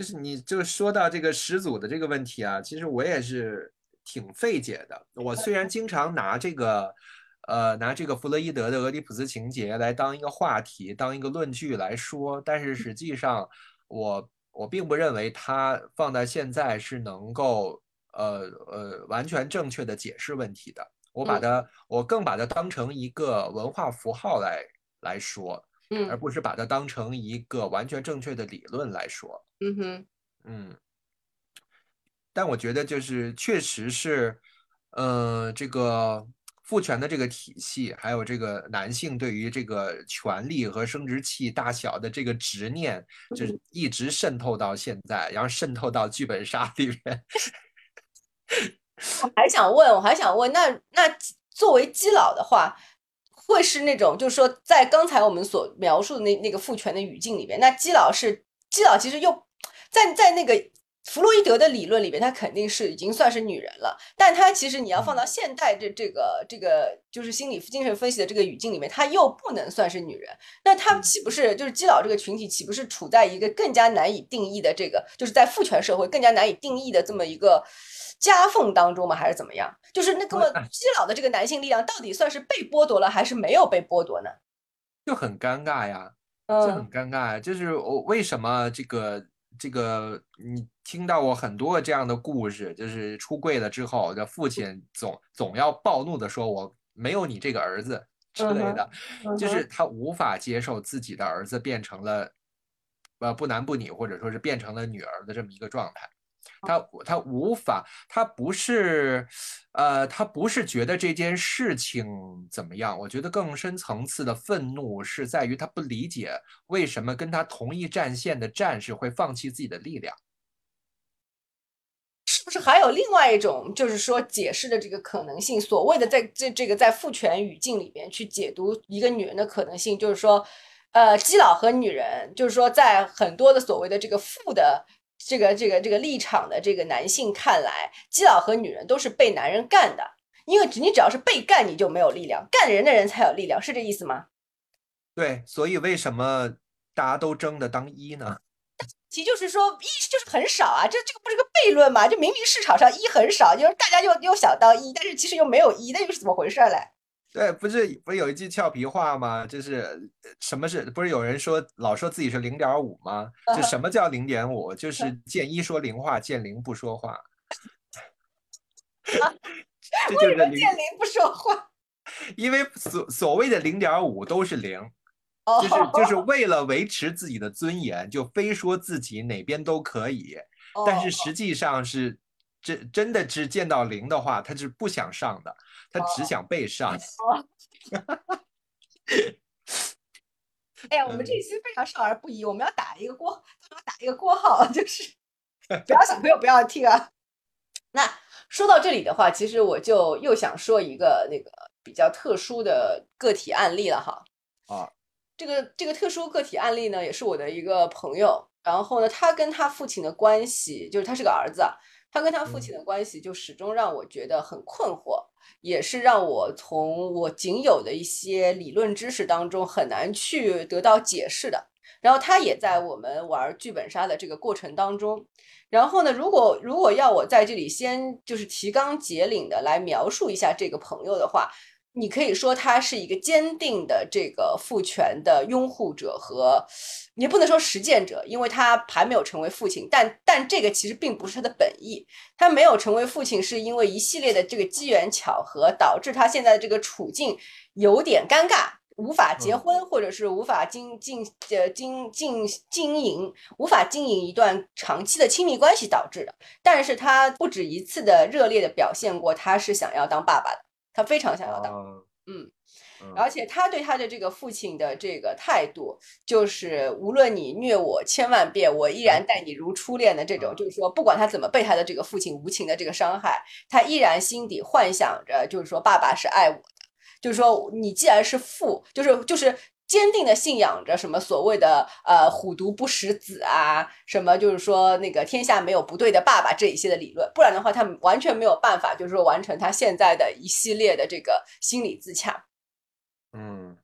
A: 就是你就说到这个始祖的这个问题啊，其实我也是挺费解的。我虽然经常拿这个，呃，拿这个弗洛伊德的俄狄浦斯情节来当一个话题、当一个论据来说，但是实际上，我我并不认为它放在现在是能够，呃呃，完全正确的解释问题的。我把它，我更把它当成一个文化符号来来说。而不是把它当成一个完全正确的理论来说。
B: 嗯哼，嗯，
A: 但我觉得就是确实是，呃，这个父权的这个体系，还有这个男性对于这个权力和生殖器大小的这个执念，就是一直渗透到现在，然后渗透到剧本杀里面。
B: 我还想问，我还想问，那那作为基佬的话。会是那种，就是说，在刚才我们所描述的那那个父权的语境里边，那基佬是基佬，其实又在在那个弗洛伊德的理论里边，她肯定是已经算是女人了。但她其实你要放到现代这这个这个就是心理精神分析的这个语境里面，她又不能算是女人。那她岂不是就是基佬这个群体，岂不是处在一个更加难以定义的这个，就是在父权社会更加难以定义的这么一个？夹缝当中吗？还是怎么样？就是那么基佬的这个男性力量，到底算是被剥夺了，还是没有被剥夺呢？
A: 就很尴尬呀，就很尴尬呀。就是我为什么这个这个，你听到过很多这样的故事，就是出柜了之后，的父亲总总要暴怒的说：“我没有你这个儿子之类的。”就是他无法接受自己的儿子变成了呃不男不女，或者说是变成了女儿的这么一个状态。他他无法，他不是，呃，他不是觉得这件事情怎么样。我觉得更深层次的愤怒是在于他不理解为什么跟他同一战线的战士会放弃自己的力量。
B: 是不是还有另外一种，就是说解释的这个可能性？所谓的在这这个在父权语境里边去解读一个女人的可能性，就是说，呃，基佬和女人，就是说在很多的所谓的这个父的这个这个这个立场的这个男性看来，基佬和女人都是被男人干的，因为你只要是被干，你就没有力量，干人的人才有力量，是这意思吗？
A: 对，所以为什么大家都争着当一呢？
B: 其就是说一就是很少啊，这这个不是个悖论吗？就明明市场上一很少，就是大家又又想当一，但是其实又没有一，那又是怎么回事嘞？
A: 对，不是不是有一句俏皮话吗？就是什么是不是有人说老说自己是零点五吗？就什么叫零点五？就是见一说零话，见零不说话。这就是
B: 见零不说话。
A: 因为所所谓的零点五都是零。就是就是为了维持自己的尊严，就非说自己哪边都可以，但是实际上是真真的只见到零的话，他是不想上的，他只想被上。
B: 哎呀，我们这一期非常少儿不宜，我们要打一个过，要打一个过号，就是不要小朋友不要听啊。那说到这里的话，其实我就又想说一个那个比较特殊的个体案例了哈。
A: 啊。
B: 这个这个特殊个体案例呢，也是我的一个朋友。然后呢，他跟他父亲的关系，就是他是个儿子，他跟他父亲的关系就始终让我觉得很困惑，也是让我从我仅有的一些理论知识当中很难去得到解释的。然后他也在我们玩剧本杀的这个过程当中。然后呢，如果如果要我在这里先就是提纲挈领的来描述一下这个朋友的话。你可以说他是一个坚定的这个父权的拥护者和，你不能说实践者，因为他还没有成为父亲。但但这个其实并不是他的本意，他没有成为父亲是因为一系列的这个机缘巧合导致他现在的这个处境有点尴尬，无法结婚，或者是无法经经呃经经经营，无法经营一段长期的亲密关系导致的。但是他不止一次的热烈的表现过，他是想要当爸爸的。他非常想要当，嗯，而且他对他的这个父亲的这个态度，就是无论你虐我千万遍，我依然待你如初恋的这种，就是说，不管他怎么被他的这个父亲无情的这个伤害，他依然心底幻想着，就是说爸爸是爱我的，就是说你既然是父，就是就是。坚定的信仰着什么所谓的呃虎毒不食子啊，什么就是说那个天下没有不对的爸爸这一些的理论，不然的话他完全没有办法，就是说完成他现在的一系列的这个心理自洽。
A: 嗯，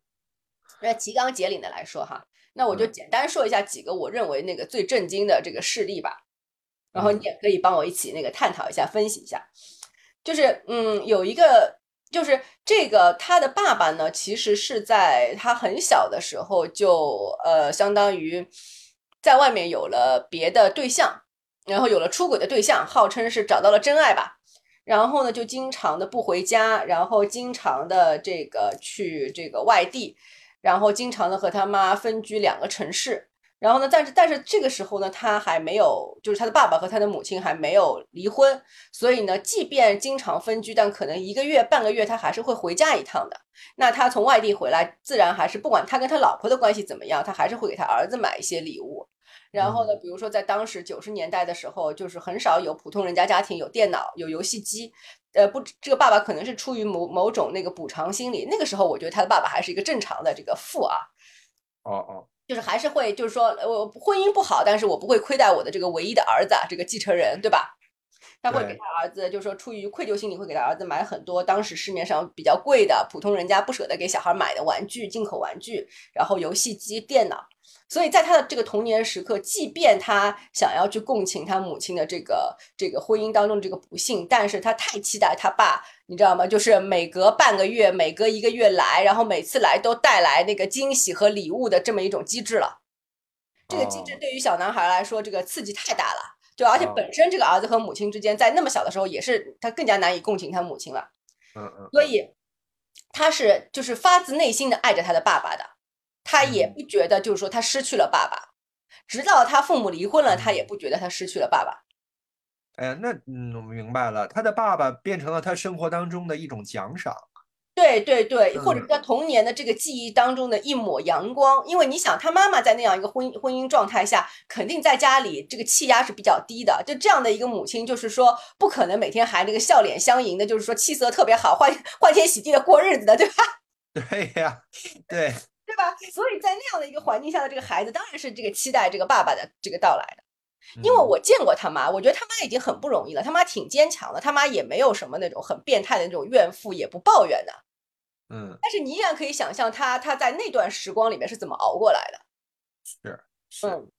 B: 那提纲挈领的来说哈，那我就简单说一下几个我认为那个最震惊的这个事例吧，然后你也可以帮我一起那个探讨一下、分析一下，就是嗯有一个。就是这个，他的爸爸呢，其实是在他很小的时候就呃，相当于在外面有了别的对象，然后有了出轨的对象，号称是找到了真爱吧。然后呢，就经常的不回家，然后经常的这个去这个外地，然后经常的和他妈分居两个城市。然后呢？但是但是这个时候呢，他还没有，就是他的爸爸和他的母亲还没有离婚，所以呢，即便经常分居，但可能一个月、半个月他还是会回家一趟的。那他从外地回来，自然还是不管他跟他老婆的关系怎么样，他还是会给他儿子买一些礼物。然后呢，比如说在当时九十年代的时候，就是很少有普通人家家庭有电脑、有游戏机。呃，不，这个爸爸可能是出于某某种那个补偿心理。那个时候，我觉得他的爸爸还是一个正常的这个父啊。
A: 哦哦。
B: 就是还是会，就是说我婚姻不好，但是我不会亏待我的这个唯一的儿子，这个继承人，对吧？他会给他儿子，就是说出于愧疚心理，会给他儿子买很多当时市面上比较贵的、普通人家不舍得给小孩买的玩具、进口玩具，然后游戏机、电脑。所以在他的这个童年时刻，即便他想要去共情他母亲的这个这个婚姻当中的这个不幸，但是他太期待他爸，你知道吗？就是每隔半个月、每隔一个月来，然后每次来都带来那个惊喜和礼物的这么一种机制了。这个机制对于小男孩来说，这个刺激太大了。就而且本身这个儿子和母亲之间在那么小的时候，也是他更加难以共情他母亲了。
A: 嗯嗯。
B: 所以他是就是发自内心的爱着他的爸爸的。他也不觉得，就是说他失去了爸爸，直到他父母离婚了，他也不觉得他失去了爸爸。
A: 哎，那嗯，我明白了，他的爸爸变成了他生活当中的一种奖赏。
B: 对对对，
A: 嗯
B: 或者是他童年的这个记忆当中的一抹阳光，因为你想，他妈妈在那样一个婚婚姻状态下，肯定在家里这个气压是比较低的。就这样的一个母亲，就是说不可能每天还那个笑脸相迎的，就是说气色特别好，欢欢天喜地的过日子的，对吧？
A: 对呀，对，
B: 对吧？所以在那样的一个环境下的这个孩子，当然是这个期待这个爸爸的这个到来的。因为
A: 嗯
B: 我见过他妈，我觉得他妈已经很不容易了，他妈挺坚强的，他妈也没有什么那种很变态的那种怨妇，也不抱怨的。
A: 嗯
B: 但是你依然可以想象他他在那段时光里面是怎么熬过来的。
A: 是是
B: 嗯，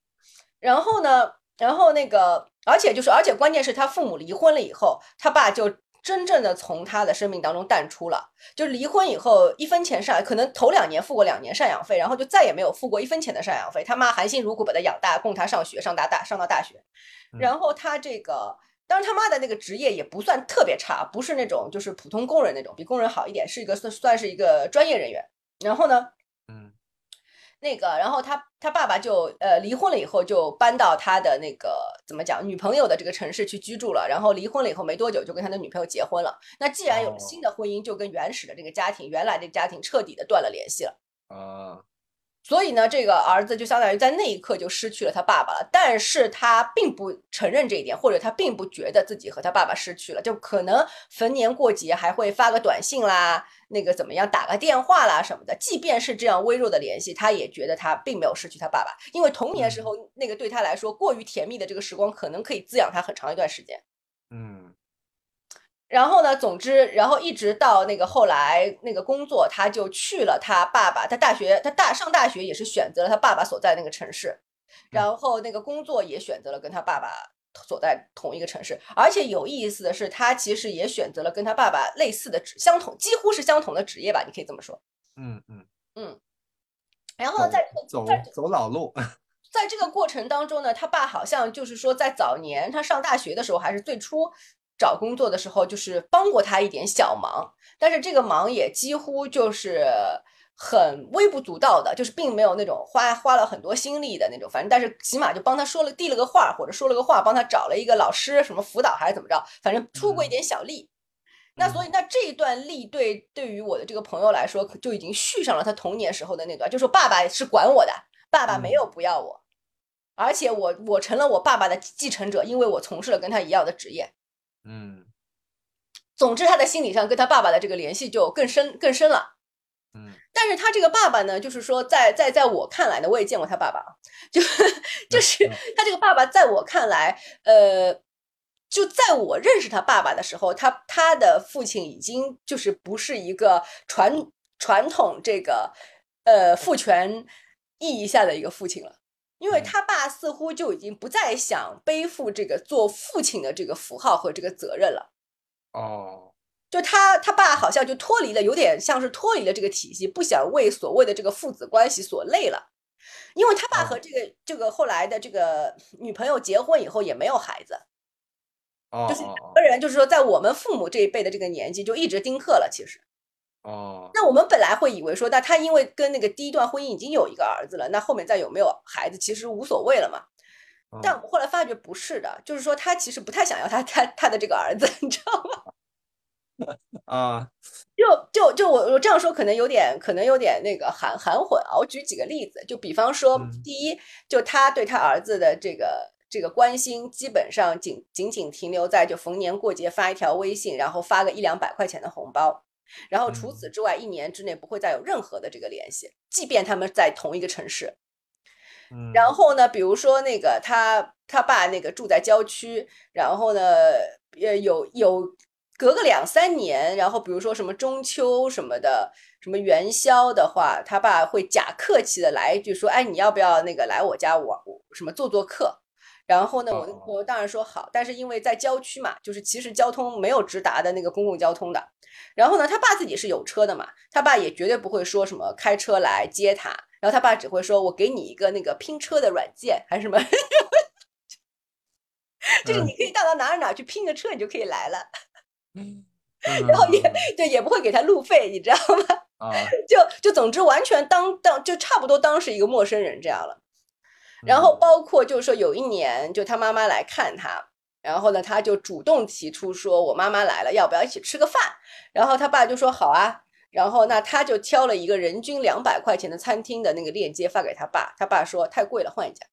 B: 然后呢，然后那个，而且就是，而且关键是他父母离婚了以后，他爸就真正的从他的生命当中淡出了。就离婚以后，一分钱赡，可能头两年付过两年赡养费，然后就再也没有付过一分钱的赡养费。他妈含辛茹苦把他养大，供他上学，上大大上到大学。
A: 嗯
B: 然后他这个，当然他妈的那个职业也不算特别差，不是那种就是普通工人那种，比工人好一点，是一个算算是一个专业人员。然后呢，
A: 嗯
B: 那个，然后他他爸爸就呃离婚了以后，就搬到他的那个怎么讲女朋友的这个城市去居住了。然后离婚了以后没多久就跟他的女朋友结婚了。那既然有了
A: 哦
B: 新的婚姻，就跟原始的这个家庭原来这个家庭彻底的断了联系了。
A: 啊
B: 所以呢，这个儿子就相当于在那一刻就失去了他爸爸了，但是他并不承认这一点，或者他并不觉得自己和他爸爸失去了，就可能逢年过节还会发个短信啦，那个怎么样，打个电话啦什么的。即便是这样微弱的联系，他也觉得他并没有失去他爸爸，因为童年时候那个对他来说过于甜蜜的这个时光，可能可以滋养他很长一段时间。
A: 嗯
B: 然后呢，总之，然后一直到那个后来那个工作，他就去了他爸爸，他大学，他大上大学也是选择了他爸爸所在那个城市，然后那个工作也选择了跟他爸爸所在同一个城市，而且有意思的是，他其实也选择了跟他爸爸类似的职，相同几乎是相同的职业吧，你可以这么说。
A: 嗯嗯。嗯，
B: 然后在
A: 走
B: 在
A: 走老路，
B: 在这个过程当中呢，他爸好像就是说，在早年他上大学的时候，还是最初找工作的时候，就是帮过他一点小忙，但是这个忙也几乎就是很微不足道的，就是并没有那种花花了很多心力的那种，反正但是起码就帮他说了递了个话，或者说了个话，帮他找了一个老师，什么辅导还是怎么着，反正出过一点小力。那所以，那这一段力对对于我的这个朋友来说，就已经续上了他童年时候的那段，就说爸爸是管我的，爸爸没有不要我，而且我我成了我爸爸的继承者，因为我从事了跟他一样的职业。
A: 嗯
B: 总之，他在心理上跟他爸爸的这个联系就更深更深了。
A: 嗯
B: 但是他这个爸爸呢，就是说在，在在我看来呢，我也见过他爸爸，啊，就 就是
A: 嗯
B: 他这个爸爸，在我看来，呃，就在我认识他爸爸的时候，他他的父亲已经就是不是一个传传统这个呃父权意义下的一个父亲了。因为
A: 嗯
B: 他爸似乎就已经不再想背负这个做父亲的这个符号和这个责任了。
A: 哦
B: 就他他爸好像就脱离了，有点像是脱离了这个体系，不想为所谓的这个父子关系所累了。因为他爸和
A: 哦
B: 这个、这个后来的这个女朋友结婚以后也没有孩子，就是
A: 哦哦
B: 两个人就是说在我们父母这一辈的这个年纪就一直丁克了。其实，
A: 哦
B: 那我们本来会以为说，那他因为跟那个第一段婚姻已经有一个儿子了，那后面再有没有孩子其实无所谓了嘛。
A: 哦
B: 但我们后来发觉不是的，就是说他其实不太想要他他他的这个儿子，你知道吗？
A: 啊
B: 就就就我我这样说可能有点可能有点那个含含混啊。我举几个例子，就比方说
A: 嗯，
B: 第一，就他对他儿子的这个这个关心，基本上仅仅仅停留在就逢年过节发一条微信，然后发个一两百块钱的红包，然后除
A: 嗯
B: 此之外，一年之内不会再有任何的这个联系，即便他们在同一个城市。
A: 嗯，
B: 然后呢，比如说那个他他爸那个住在郊区，然后呢，呃，有有隔个两三年，然后比如说什么中秋什么的，什么元宵的话，他爸会假客气的来一句说，哎，你要不要那个来我家我我什么做做客？然后呢，我那个朋友当然说好，但是因为在郊区嘛，就是其实交通没有直达的那个公共交通的。然后呢，他爸自己是有车的嘛，他爸也绝对不会说什么开车来接他，然后他爸只会说：“我给你一个那个拼车的软件，还是什么，就是你可以到到哪儿哪儿去拼个车，你就可以来了。
A: 嗯
B: 然后也对，也不会给他路费，你知道吗？
A: 啊
B: 就就总之完全当当就差不多当是一个陌生人这样了。然后
A: 嗯
B: 包括就是说有一年，就他妈妈来看他，然后呢，他就主动提出说：“我妈妈来了，要不要一起吃个饭？”然后他爸就说：“好啊。”然后那他就挑了一个人均两百块钱的餐厅的那个链接发给他爸，他爸说太贵了，换一家。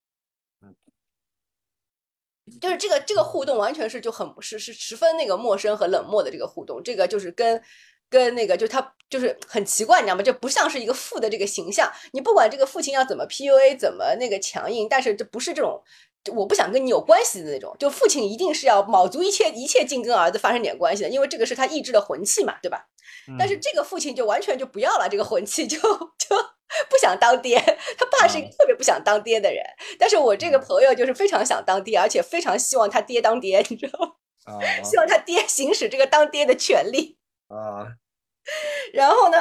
B: 就是这个这个互动完全是就很是是十分那个陌生和冷漠的这个互动，这个就是跟跟那个就他就是很奇怪，你知道吗？就不像是一个父的这个形象。你不管这个父亲要怎么 PUA，怎么那个强硬，但是这不是这种我不想跟你有关系的那种。就父亲一定是要卯足一切一切劲跟儿子发生点关系的，因为这个是他意志的魂器嘛，对吧？但是这个父亲就完全就不要了这个魂器，就就。不想当爹，他爸是一个特别不想当爹的人。但是我这个朋友就是非常想当爹，而且非常希望他爹当爹，你知道吗？啊，希望他爹行使这个当爹的权利
A: 啊。
B: 然后呢，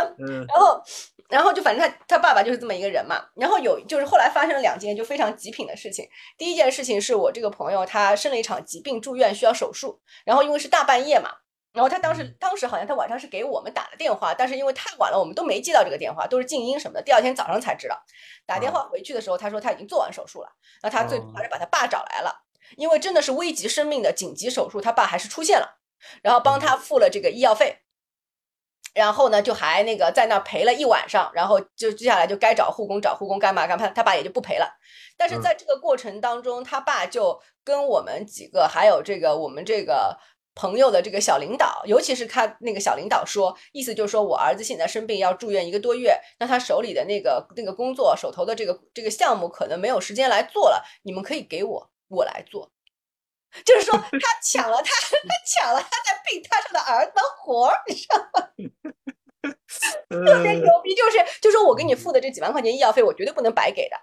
B: 然后，然后就反正他他爸爸就是这么一个人嘛。然后有就是后来发生了两件就非常极品的事情。第一件事情是我这个朋友他生了一场疾病住院需要手术，然后因为是大半夜嘛。然后他当时当时好像他晚上是给我们打了电话，但是因为太晚了，我们都没接到这个电话，都是静音什么的。第二天早上才知道，打电话回去的时候，他说他已经做完手术了。那他最还是把他爸找来了，因为真的是危及生命的紧急手术，他爸还是出现了，然后帮他付了这个医药费，然后呢就还那个在那陪了一晚上，然后就接下来就该找护工找护工干嘛干嘛，他爸也就不陪了。但是在这个过程当中，他爸就跟我们几个还有这个我们这个。朋友的这个小领导，尤其是他那个小领导说，意思就是说我儿子现在生病要住院一个多月，那他手里的那个那个工作，手头的这个这个项目可能没有时间来做了，你们可以给我，我来做。就是说他抢了他他抢了他在病榻上的儿子的活儿，你知道吗？特别牛逼，就是就说我给你付的这几万块钱医药费，我绝对不能白给的。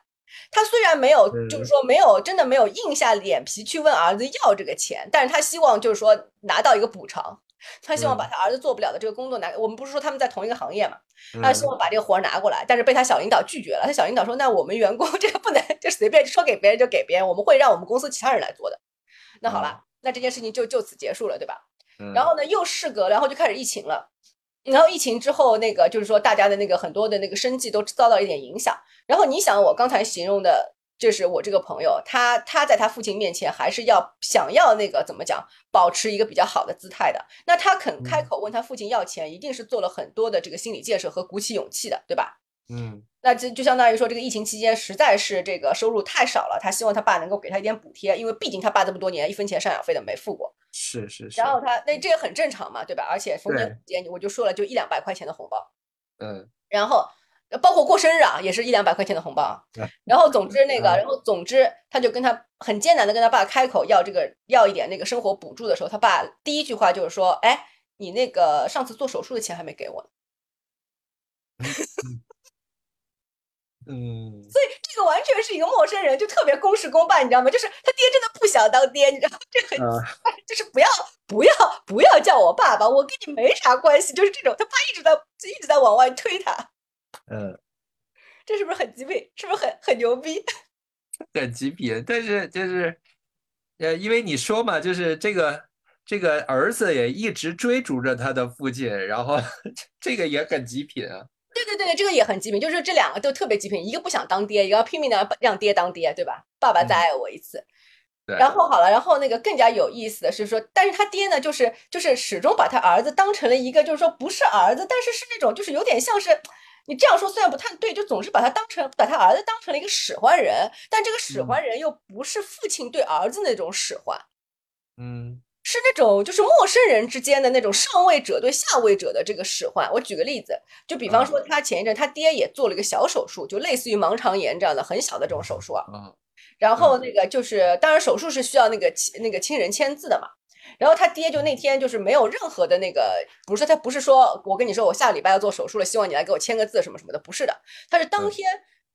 B: 他虽然没有，就是说没有真的没有硬下脸皮去问儿子要这个钱，但是他希望就是说拿到一个补偿，他希望把他儿子做不了的这个工作拿。我们不是说他们在同一个行业嘛，他希望把这个活儿拿过来，但是被他小领导拒绝了。他小领导说：“那我们员工 这个不能就随便说给别人就给别人，我们会让我们公司其他人来做的。”那好了，那这件事情就就此结束了，对吧？然后呢，又事隔，然后就开始疫情了。然后疫情之后，那个就是说，大家的那个很多的那个生计都遭到一点影响。然后你想，我刚才形容的，就是我这个朋友，他他在他父亲面前还是要想要那个怎么讲，保持一个比较好的姿态的。那他肯开口问他父亲要钱，一定是做了很多的这个心理建设和鼓起勇气的，对吧？
A: 嗯。
B: 那这就相当于说，这个疫情期间实在是这个收入太少了，他希望他爸能够给他一点补贴，因为毕竟他爸这么多年一分钱赡养费都没付过。
A: 是是
B: 是。然后他那这个很正常嘛，对吧？而且逢年过节，我就说了，就一两百块钱的红包。
A: 嗯。
B: 然后包括过生日啊，也是一两百块钱的红包。然后总之那个，然后总之他就跟他很艰难的跟他爸开口要这个要一点那个生活补助的时候，他爸第一句话就是说：“哎，你那个上次做手术的钱还没给我呢。”
A: 嗯，
B: 所以这个完全是一个陌生人，就特别公事公办，你知道吗？就是他爹真的不想当爹，你知道吗？这很，就是不要不要不要叫我爸爸，我跟你没啥关系，就是这种。他爸一直在一直在往外推他，
A: 嗯，
B: 这是不是很极品？是不是很很牛逼？
A: 很极品，但是就是，呃，因为你说嘛，就是这个这个儿子也一直追逐着他的父亲，然后 这个也很极品啊。
B: 对对对，这个也很极品，就是这两个都特别极品，一个不想当爹，一个拼命的让爹当爹，对吧？爸爸再爱我一次。然后好了，然后那个更加有意思的是说，但是他爹呢，就是就是始终把他儿子当成了一个，就是说不是儿子，但是是那种就是有点像是你这样说虽然不太对，就总是把他当成把他儿子当成了一个使唤人，但这个使唤人又不是父亲对儿子那种使唤，
A: 嗯。
B: 是那种就是陌生人之间的那种上位者对下位者的这个使唤。我举个例子，就比方说他前一阵他爹也做了一个小手术，就类似于盲肠炎这样的很小的这种手术啊。然后那个就是当然手术是需要那个亲那个亲人签字的嘛。然后他爹就那天就是没有任何的那个，不是他不是说我跟你说我下礼拜要做手术了，希望你来给我签个字什么什么的，不是的，他是当天。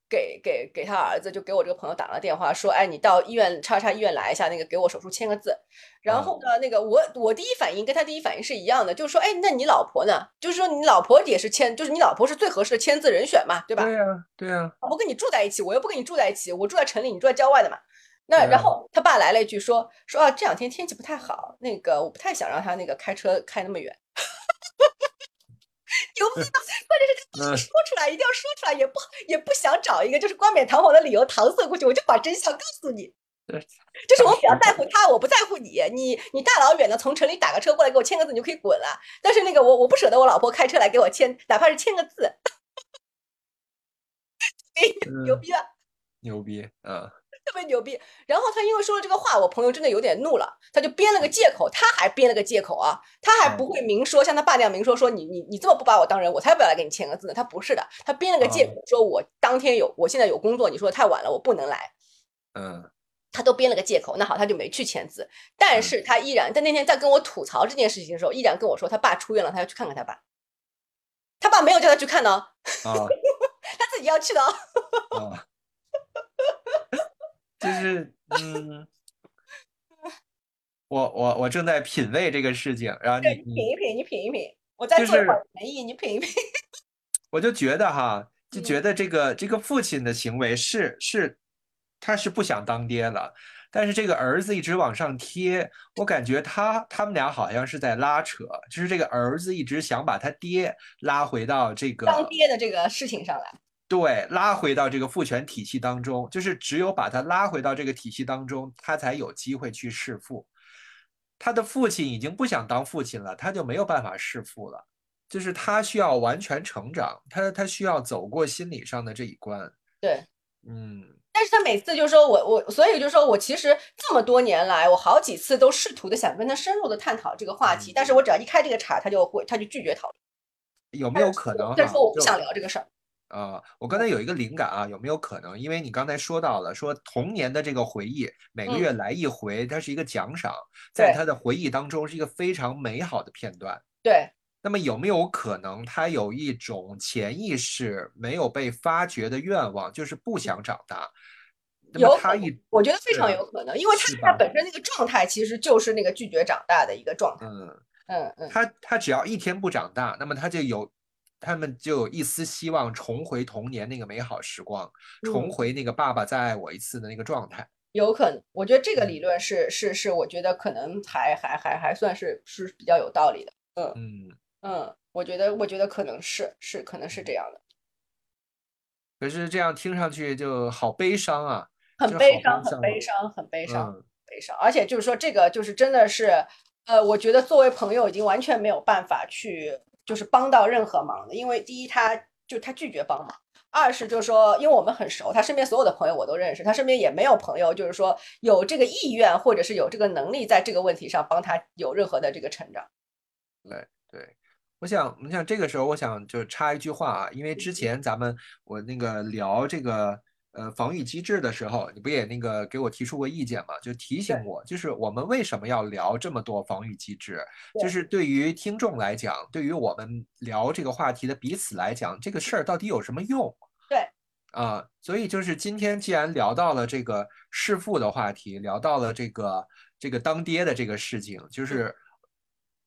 B: 给给给他儿子，就给我这个朋友打了电话，说，哎，你到医院叉叉医院来一下，那个给我手术签个字。然后呢，那个我我第一反应跟他第一反应是一样的，就是说，哎，那你老婆呢？就是说你老婆也是签，就是你老婆是最合适的签字人选嘛，对吧？
A: 对呀，对呀。
B: 我跟你住在一起，我又不跟你住在一起，我住在城里，你住在郊外的嘛。那然后他爸来了一句说说啊，这两天天气不太好，那个我不太想让他那个开车开那么远。牛逼的，关键是他说出来，一定要说出来，也不也不想找一个就是冠冕堂皇的理由搪塞过去，我就把真相告诉你。就是我比较在乎他，我不在乎你。你你大老远的从城里打个车过来给我签个字，你就可以滚了。但是那个我我不舍得我老婆开车来给我签，哪怕是签个字，牛逼了，
A: 牛逼，嗯。
B: 特别牛逼，然后他因为说了这个话，我朋友真的有点怒了，他就编了个借口，他还编了个借口啊，他还不会明说，像他爸那样明说，说你你你这么不把我当人，我才不要来给你签个字呢。他不是的，他编了个借口，说我当天有，我现在有工作，你说太晚了，我不能来。
A: 嗯，
B: 他都编了个借口，那好，他就没去签字，但是他依然在那天在跟我吐槽这件事情的时候，依然跟我说他爸出院了，他要去看看他爸，他爸没有叫他去看呢，他自己要去的。
A: 就是嗯，我我我正在品味这个事情，然后你
B: 品一品，你品一品，我再做文艺，你品一品。
A: 我就觉得哈，就觉得这个这个父亲的行为是是，他是不想当爹了，但是这个儿子一直往上贴，我感觉他他们俩好像是在拉扯，就是这个儿子一直想把他爹拉回到这个
B: 当爹的这个事情上来。
A: 对，拉回到这个父权体系当中，就是只有把他拉回到这个体系当中，他才有机会去弑父。他的父亲已经不想当父亲了，他就没有办法弑父了。就是他需要完全成长，他他需要走过心理上的这一关。
B: 对，
A: 嗯。
B: 但是他每次就说我我，所以就说我其实这么多年来，我好几次都试图的想跟他深入的探讨这个话题，但是我只要一开这个茬，他就会他就拒绝讨论。
A: 有没有可能？
B: 他说我不想聊这个事儿。
A: 啊，我刚才有一个灵感啊，有没有可能？因为你刚才说到了，说童年的这个回忆，每个月来一回，它是一个奖赏，在他的回忆当中是一个非常美好的片段。
B: 对。
A: 那么有没有可能，他有一种潜意识没有被发掘的愿望，就是不想长大？
B: 有
A: 他一，
B: 我觉得非常有可能，因为他他本身那个状态其实就是那个拒绝长大的一个状态。
A: 嗯
B: 嗯嗯。
A: 他他只要一天不长大，那么他就有。他们就有一丝希望重回童年那个美好时光，重回那个爸爸再爱我一次的那个状态。
B: 有可能，我觉得这个理论是是是，我觉得可能还还还还算是是比较有道理的。嗯嗯嗯，我觉得我觉得可能是是可能是这样的。
A: 可是这样听上去就好悲伤啊，
B: 很悲伤，很悲伤，很悲伤，悲伤。而且就是说，这个就是真的是，呃，我觉得作为朋友已经完全没有办法去。就是帮到任何忙的，因为第一，他就他拒绝帮忙；二是就是说，因为我们很熟，他身边所有的朋友我都认识，他身边也没有朋友，就是说有这个意愿或者是有这个能力在这个问题上帮他有任何的这个成长。
A: 对对，我想，我想这个时候，我想就插一句话啊，因为之前咱们我那个聊这个。呃，防御机制的时候，你不也那个给我提出过意见吗？就提醒我，就是我们为什么要聊这么多防御机制？就是对于听众来讲，对于我们聊这个话题的彼此来讲，这个事儿到底有什么用？
B: 对，
A: 啊，所以就是今天既然聊到了这个弑父的话题，聊到了这个这个当爹的这个事情，就是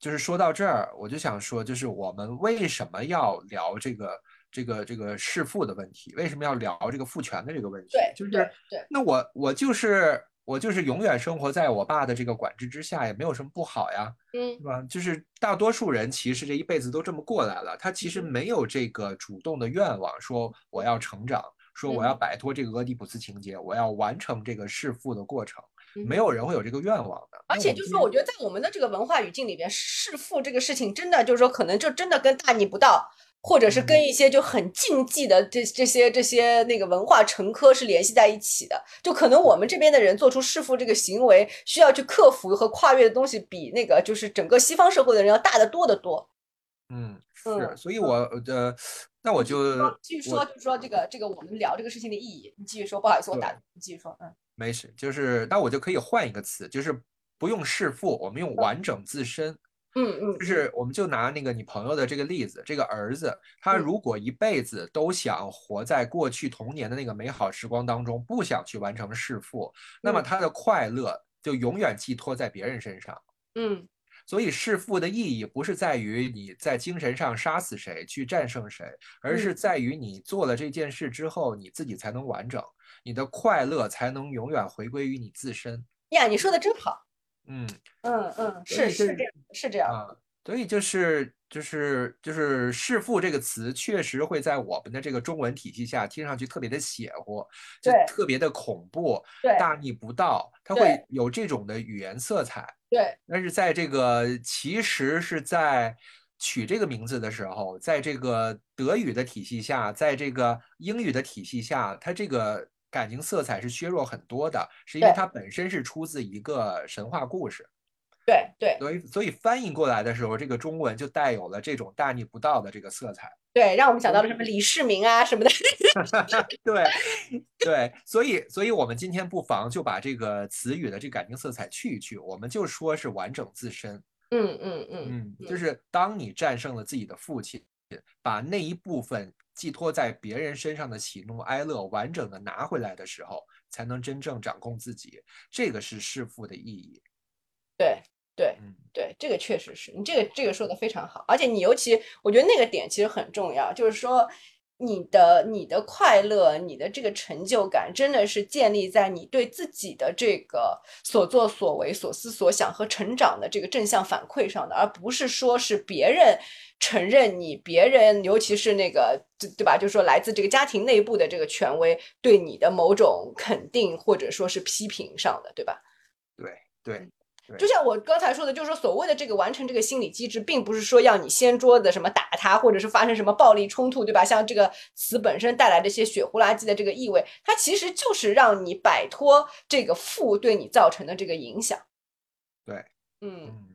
A: 就是说到这儿，我就想说，就是我们为什么要聊这个？这个这个弑父的问题，为什么要聊这个父权的这个问题？
B: 对，
A: 就是
B: 对。
A: 那我我就是我就是永远生活在我爸的这个管制之下，也没有什么不好呀，
B: 嗯，
A: 是吧？就是大多数人其实这一辈子都这么过来了，他其实没有这个主动的愿望，说我要成长，说我要摆脱这个俄狄浦斯情节，我要完成这个弑父的过程，没有人会有这个愿望的。
B: 而且就是说，我觉得在我们的这个文化语境里边，弑父这个事情，真的就是说，可能就真的跟大逆不道。或者是跟一些就很禁忌的这这些这些那个文化陈科是联系在一起的，就可能我们这边的人做出弑父这个行为，需要去克服和跨越的东西，比那个就是整个西方社会的人要大得多得多。
A: 嗯，是，所以我呃，那我就
B: 继续说，就是说这个这个我们聊这个事情的意义，你继续说，不好意思，我打你继续说，嗯，
A: 没事，就是那我就可以换一个词，就是不用弑父，我们用完整自身。
B: 嗯嗯，
A: 就是我们就拿那个你朋友的这个例子，这个儿子他如果一辈子都想活在过去童年的那个美好时光当中，不想去完成弑父，那么他的快乐就永远寄托在别人身上。
B: 嗯，
A: 所以弑父的意义不是在于你在精神上杀死谁去战胜谁，而是在于你做了这件事之后，你自己才能完整，你的快乐才能永远回归于你自身。
B: 呀，你说的真好。
A: 嗯
B: 嗯嗯，是是这样，是这样
A: 啊。所以就是就是就是弑父这个词，确实会在我们的这个中文体系下听上去特别的邪乎，就
B: 对
A: 特别的恐怖，
B: 对
A: 大逆不道，它会有这种的语言色彩。
B: 对
A: 但是在这个其实是在取这个名字的时候，在这个德语的体系下，在这个英语的体系下，它这个感情色彩是削弱很多的，是因为它本身是出自一个神话故事。
B: 对对
A: 所以所以翻译过来的时候，这个中文就带有了这种大逆不道的这个色彩。
B: 对，让我们想到了什么李世民啊什么的。
A: 对对，所以所以我们今天不妨就把这个词语的这个感情色彩去一去，我们就说是完整自身。
B: 嗯嗯嗯
A: 嗯，就是当你战胜了自己的父亲，把那一部分寄托在别人身上的喜怒哀乐完整的拿回来的时候，才能真正掌控自己。这个是弑父的意义。
B: 对对
A: 嗯。
B: 对，这个确实是你这个这个说的非常好，而且你尤其我觉得那个点其实很重要，就是说你的你的快乐，你的这个成就感，真的是建立在你对自己的这个所作所为、所思所想和成长的这个正向反馈上的，而不是说是别人承认你，别人尤其是那个对对吧？就是说来自这个家庭内部的这个权威对你的某种肯定或者说是批评上的，对吧？
A: 对对，
B: 就像我刚才说的，就是说所谓的这个完成这个心理机制，并不是说要你掀桌子什么打他，或者是发生什么暴力冲突，对吧？像这个词本身带来这些血呼啦叽的这个意味，它其实就是让你摆脱这个负对你造成的这个影响。
A: 对，
B: 嗯。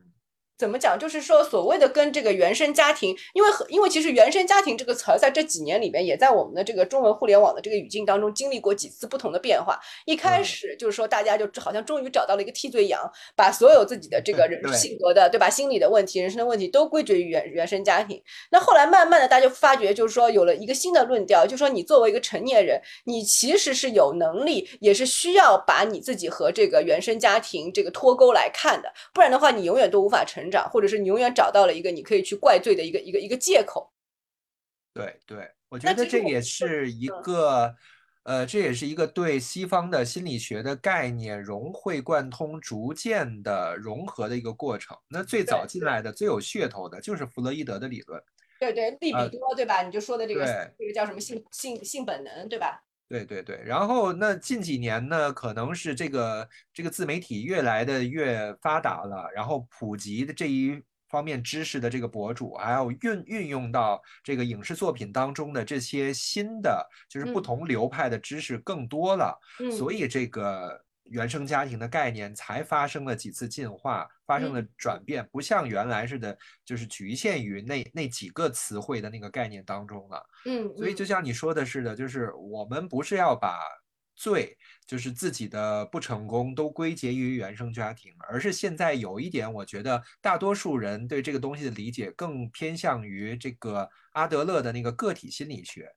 A: 嗯。
B: 怎么讲？就是说，所谓的跟这个原生家庭，因为和因为其实原生家庭这个词儿在这几年里面，也在我们的这个中文互联网的这个语境当中经历过几次不同的变化。一开
A: 嗯
B: 始就是说，大家就好像终于找到了一个替罪羊，把所有自己的这个 人性格的对吧、心理的问题、人生的问题都归结于原原生家庭。那后来慢慢的，大家就发觉，就是说有了一个新的论调，就是说你作为一个成年人，你其实是有能力，也是需要把你自己和这个原生家庭这个脱钩来看的，不然的话，你永远都无法成长，或者是你永远找到了一个你可以去怪罪的一个一个一个借口。
A: 对对，我觉得这也是一
B: 嗯
A: 个，呃，这也是一个对西方的心理学的概念融会贯通、逐渐的融合的一个过程。那最早进来的、最有噱头的就是弗洛伊德的理论。
B: 对对，利
A: 呃
B: 比多，对吧？你就说的这个这个叫什么性性性本能，对吧？
A: 对对对，然后那近几年呢，可能是这个这个自媒体越来的越发达了，然后普及的这一方面知识的这个博主，还有运运用到这个影视作品当中的这些新的，就是不
B: 嗯。
A: 同流派的知识更多了，
B: 嗯，
A: 所以这个原生家庭的概念才发生了几次进化，发生了
B: 嗯
A: 转变，不像原来似的，就是局限于那那几个词汇的那个概念当中了。
B: 嗯，
A: 所以就
B: 嗯
A: 像你说的似的，就是我们不是要把罪，就是自己的不成功都归结于原生家庭，而是现在有一点，我觉得大多数人对这个东西的理解更偏向于这个阿德勒的那个个体心理学，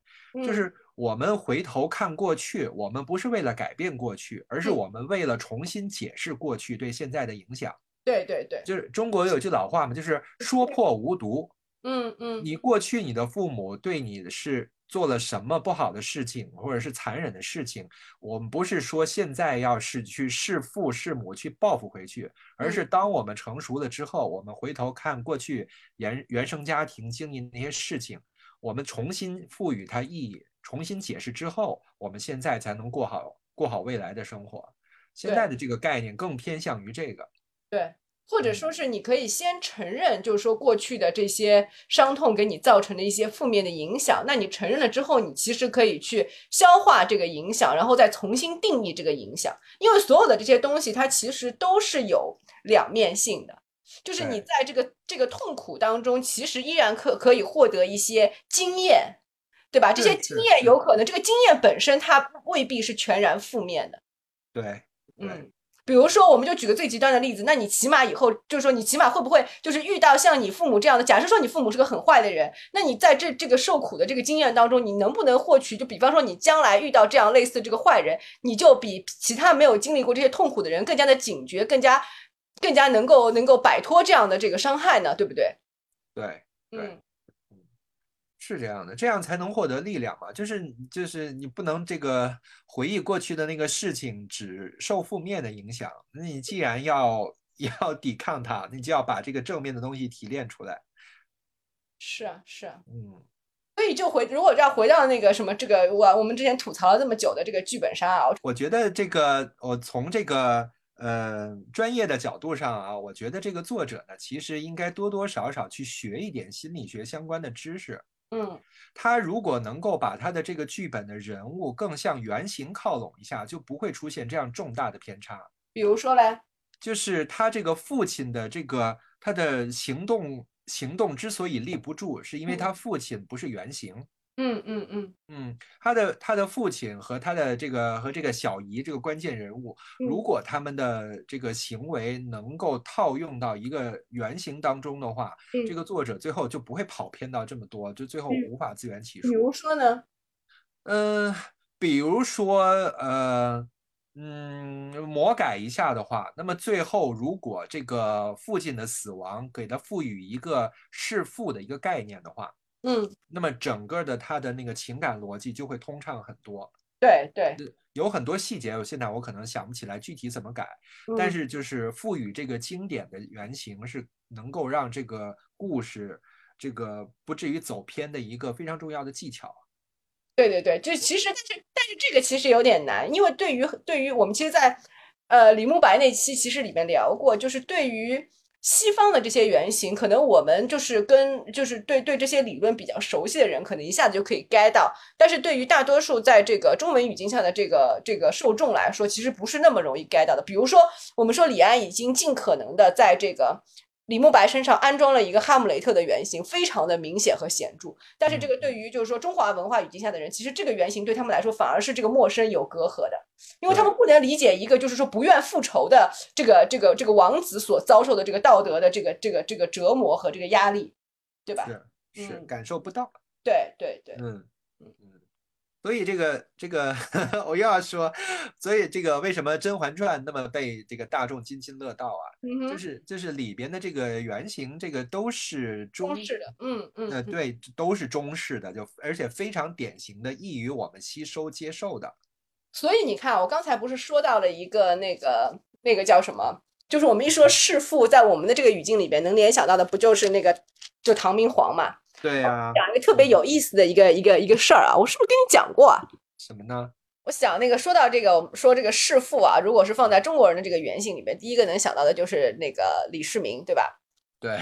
A: 就
B: 嗯。
A: 是我们回头看过去，我们不是为了改变过去，而是
B: 嗯。
A: 我们为了重新解释过去对现在的影响。
B: 对对对，
A: 就是中国有句老话嘛，就是说破无毒。
B: 嗯嗯。
A: 你过去你的父母对你是做了什么不好的事情，或者是残忍的事情，我们不是说现在要是去弑父弑母去报复回去，而是当我们成熟了之后，我们回头看过去原原生家庭经历那些事情，我们重新赋予它意义，重新解释之后，我们现在才能过好过好未来的生活。现在的这个概念更偏向于这个，
B: 对。或者
A: 嗯
B: 说是你可以先承认，就是说过去的这些伤痛给你造成的一些负面的影响，那你承认了之后，你其实可以去消化这个影响，然后再重新定义这个影响，因为所有的这些东西它其实都是有两面性的。就是你在这个这个痛苦当中，其实依然可可以获得一些经验，对吧？这些经验有可能，这个经验本身它未必是全然负面的。
A: 对对
B: 嗯，比如说，我们就举个最极端的例子，那你起码以后就是说，你起码会不会就是遇到像你父母这样的？假设说你父母是个很坏的人，那你在这这个受苦的这个经验当中，你能不能获取？就比方说，你将来遇到这样类似这个坏人，你就比其他没有经历过这些痛苦的人更加的警觉，更加更加能够能够摆脱这样的这个伤害呢？对不对？
A: 对。对
B: 嗯，
A: 是这样的，这样才能获得力量嘛。就是就是你不能这个回忆过去的那个事情只受负面的影响，那你既然要要抵抗它，你就要把这个正面的东西提炼出来。
B: 是啊，是啊，
A: 嗯，
B: 所以就回，如果要回到那个什么这个我我们之前吐槽了这么久的这个剧本杀啊，
A: 我觉得这个我从这个呃专业的角度上啊，我觉得这个作者呢，其实应该多多少少去学一点心理学相关的知识。
B: 嗯
A: 他如果能够把他的这个剧本的人物更向原型靠拢一下，就不会出现这样重大的偏差。
B: 比如说嘞，
A: 就是他这个父亲的这个他的行动行动之所以立不住，是因为他父亲不是原型。
B: 嗯嗯嗯。
A: 嗯，他的他的父亲和他的这个和这个小姨这个关键人物，如
B: 嗯。
A: 果他们的这个行为能够套用到一个原型当中的话，
B: 嗯。
A: 这个作者最后就不会跑偏到这么多，就最后
B: 嗯
A: 无法自圆其说比。
B: 如说呢，
A: 嗯，比如说，呃，嗯，魔改一下的话，那么最后如果这个父亲的死亡给他赋予一个弑父的一个概念的话，
B: 嗯，
A: 那么整个的他的那个情感逻辑就会通畅很多。
B: 对对，
A: 有很多细节，我现在我可能想不起来具体怎么改，但
B: 嗯
A: 是就是赋予这个经典的原型是能够让这个故事这个不至于走偏的一个非常重要的技巧。
B: 对对对，就其实但是但是这个其实有点难，因为对于对于我们其实在，呃李慕白那期其实里面聊过，就是对于西方的这些原型，可能我们就是跟就是对对这些理论比较熟悉的人，可能一下子就可以 get 到，但是对于大多数在这个中文语境下的这个这个受众来说，其实不是那么容易 get 到的。比如说，我们说李安已经尽可能的在这个。李慕白身上安装了一个哈姆雷特的原型，非常的明显和显著。但是这个对于就是说中华文化语境下的人，其实这个原型对他们来说反而是这个陌生有隔阂的，因为他们不能理解一个就是说不愿复仇的这个这个这个王子所遭受的这个道德的这个这个这个折磨和这个压力，对吧？
A: 是是
B: 嗯。
A: 感受不到。
B: 对对对，
A: 嗯嗯。嗯，所以这个这个 我又要说，所以这个为什么《甄嬛传》那么被这个大众津津乐道啊？
B: 嗯，
A: 就是就是里边的这个原型，这个都是中
B: 中式的，嗯嗯，
A: 呃，
B: 嗯，
A: 对，都是中式的，就而且非常典型的，易于我们吸收接受的。
B: 所以你看，我刚才不是说到了一个那个那个叫什么？就是我们一说弑父，在我们的这个语境里边，能联想到的不就是那个就唐明皇嘛？
A: 对呀、
B: 讲一个特别有意思的一个一个一个事儿啊，我是不是跟你讲过啊？
A: 什么呢？
B: 我想那个说到这个，我们说这个弑父啊，如果是放在中国人的这个原型里面，第一个能想到的就是那个李世民，对吧？
A: 对，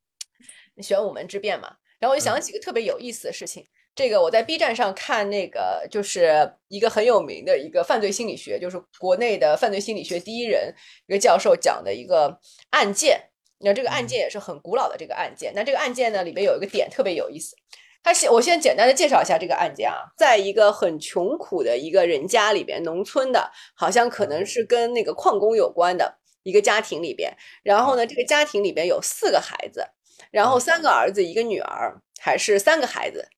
B: 玄武门之变嘛。然后我就想起一个特别有意思的事情，这个我在 B 站上看那个就是一个很有名的一个犯罪心理学，就是国内的犯罪心理学第一人一个教授讲的一个案件。那这个案件也是很古老的这个案件。那这个案件呢，里面有一个点特别有意思。他先，我先简单的介绍一下这个案件啊，在一个很穷苦的一个人家里边，农村的，好像可能是跟那个矿工有关的一个家庭里边。然后呢，这个家庭里边有四个孩子，然后三个儿子一个女儿，还是三个孩子，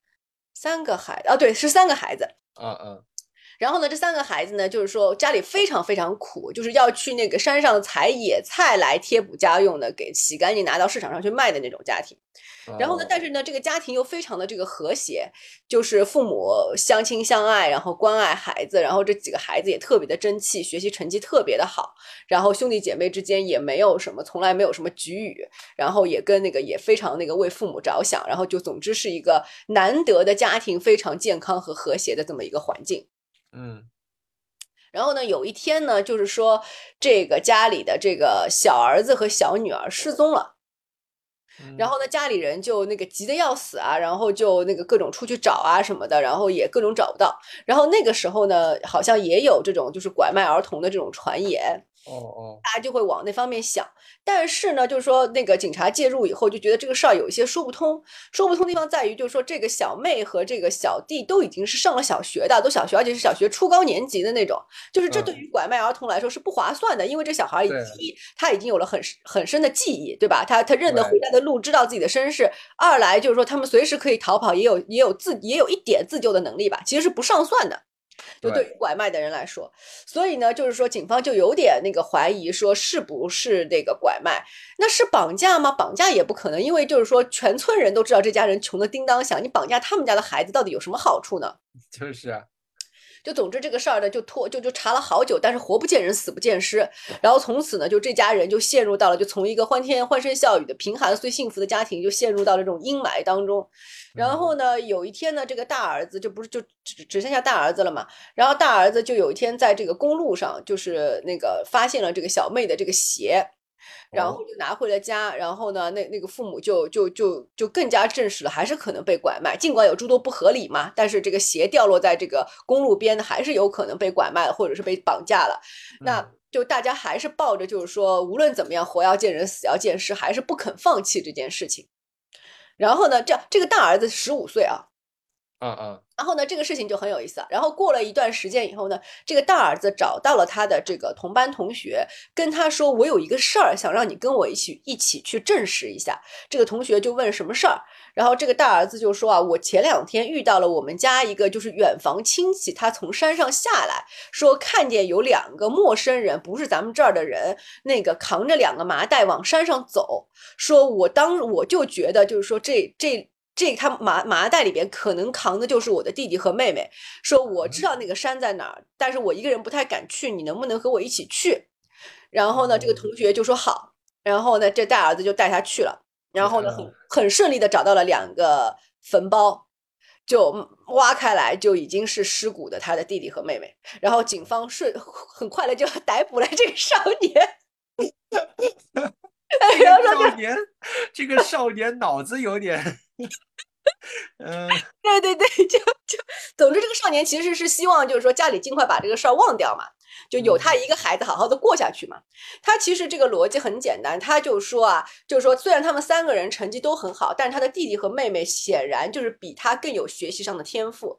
B: 三个孩子啊，对，是三个孩子。
A: 嗯嗯
B: 然后呢，这三个孩子呢，就是说家里非常非常苦，就是要去那个山上采野菜来贴补家用的，给洗干净拿到市场上去卖的那种家庭。然后呢，但
A: 是
B: 是呢，这个家庭又非常的这个和谐，就是父母相亲相爱，然后关爱孩子，然后这几个孩子也特别的争气，学习成绩特别的好，然后兄弟姐妹之间也没有什么，从来没有什么局语，然后也跟那个也非常那个为父母着想，然后就总之是一个难得的家庭非常健康和和谐的这么一个环境。
A: 嗯
B: 然后呢，有一天呢，就是说这个家里的这个小儿子和小女儿失踪了。
A: 嗯，
B: 然后呢，家里人就那个急得要死啊，然后就那个各种出去找啊什么的，然后也各种找不到。然后那个时候呢，好像也有这种就是拐卖儿童的这种传言，
A: 哦哦
B: 大家就会往那方面想。但是呢，就是说那个警察介入以后，就觉得这个事儿有一些说不通。说不通的地方在于，就是说这个小妹和这个小弟都已经是上了小学的，都小学，而且是小学初高年级的那种。就是这
A: 嗯
B: 对于拐卖儿童来说是不划算的，因为这小孩一他已经有了很很深的记忆，对吧？他他认得回家的路，知道自己的身世。二来就是说他们随时可以逃跑，也有也有自也有一点自救的能力吧，其实是不上算的。就对于拐卖的人来说，所以呢，就是说警方就有点那个怀疑，说是不是那个拐卖？那是绑架吗？绑架也不可能，因为就是说全村人都知道这家人穷的叮当响，你绑架他们家的孩子到底有什么好处呢？
A: 就是啊
B: 就总之这个事儿呢，就拖就就查了好久，但是活不见人，死不见尸。然后从此呢，就这家人就陷入到了，就从一个欢天欢声笑语的贫寒虽幸福的家庭，就陷入到了这种阴霾当中。然后呢，有一天呢，这个大儿子就不是就只只剩下大儿子了嘛。然后大儿子就有一天在这个公路上，就是那个发现了这个小妹的这个鞋。然后就拿回了家，然后呢，那那个父母就就就就更加证实了，还是可能被拐卖。尽管有诸多不合理嘛，但是这个鞋掉落在这个公路边，还是有可能被拐卖了，或者是被绑架了。那就大家还是抱着就是说，无论怎么样，活要见人，死要见尸，还是不肯放弃这件事情。然后呢，这这个大儿子十五岁啊。
A: 嗯嗯，
B: 然后呢，这个事情就很有意思啊。然后过了一段时间以后呢，这个大儿子找到了他的这个同班同学，跟他说：“我有一个事儿，想让你跟我一起一起去证实一下。”这个同学就问什么事儿，然后这个大儿子就说：“啊，我前两天遇到了我们家一个就是远房亲戚，他从山上下来，说看见有两个陌生人，不是咱们这儿的人，那个扛着两个麻袋往山上走。说我当我就觉得就是说这这。”这他麻麻袋里边可能扛的就是我的弟弟和妹妹。说我知道那个山在哪儿，但是我一个人不太敢去，你能不能和我一起去？然后呢，这个同学就说好。然后呢，这大儿子就带他去了。然后呢，很很顺利的找到了两个坟包，就挖开来就已经是尸骨的他的弟弟和妹妹。然后警方顺很快的就逮捕了这个少年。
A: 少年，这个少年脑子有点。嗯，
B: 对对对，就就，总之这个少年其实是希望，就是说家里尽快把这个事儿忘掉嘛，就有他一个孩子好好的过下去嘛。他其实这个逻辑很简单，他就说啊，就是说虽然他们三个人成绩都很好，但是他的弟弟和妹妹显然就是比他更有学习上的天赋，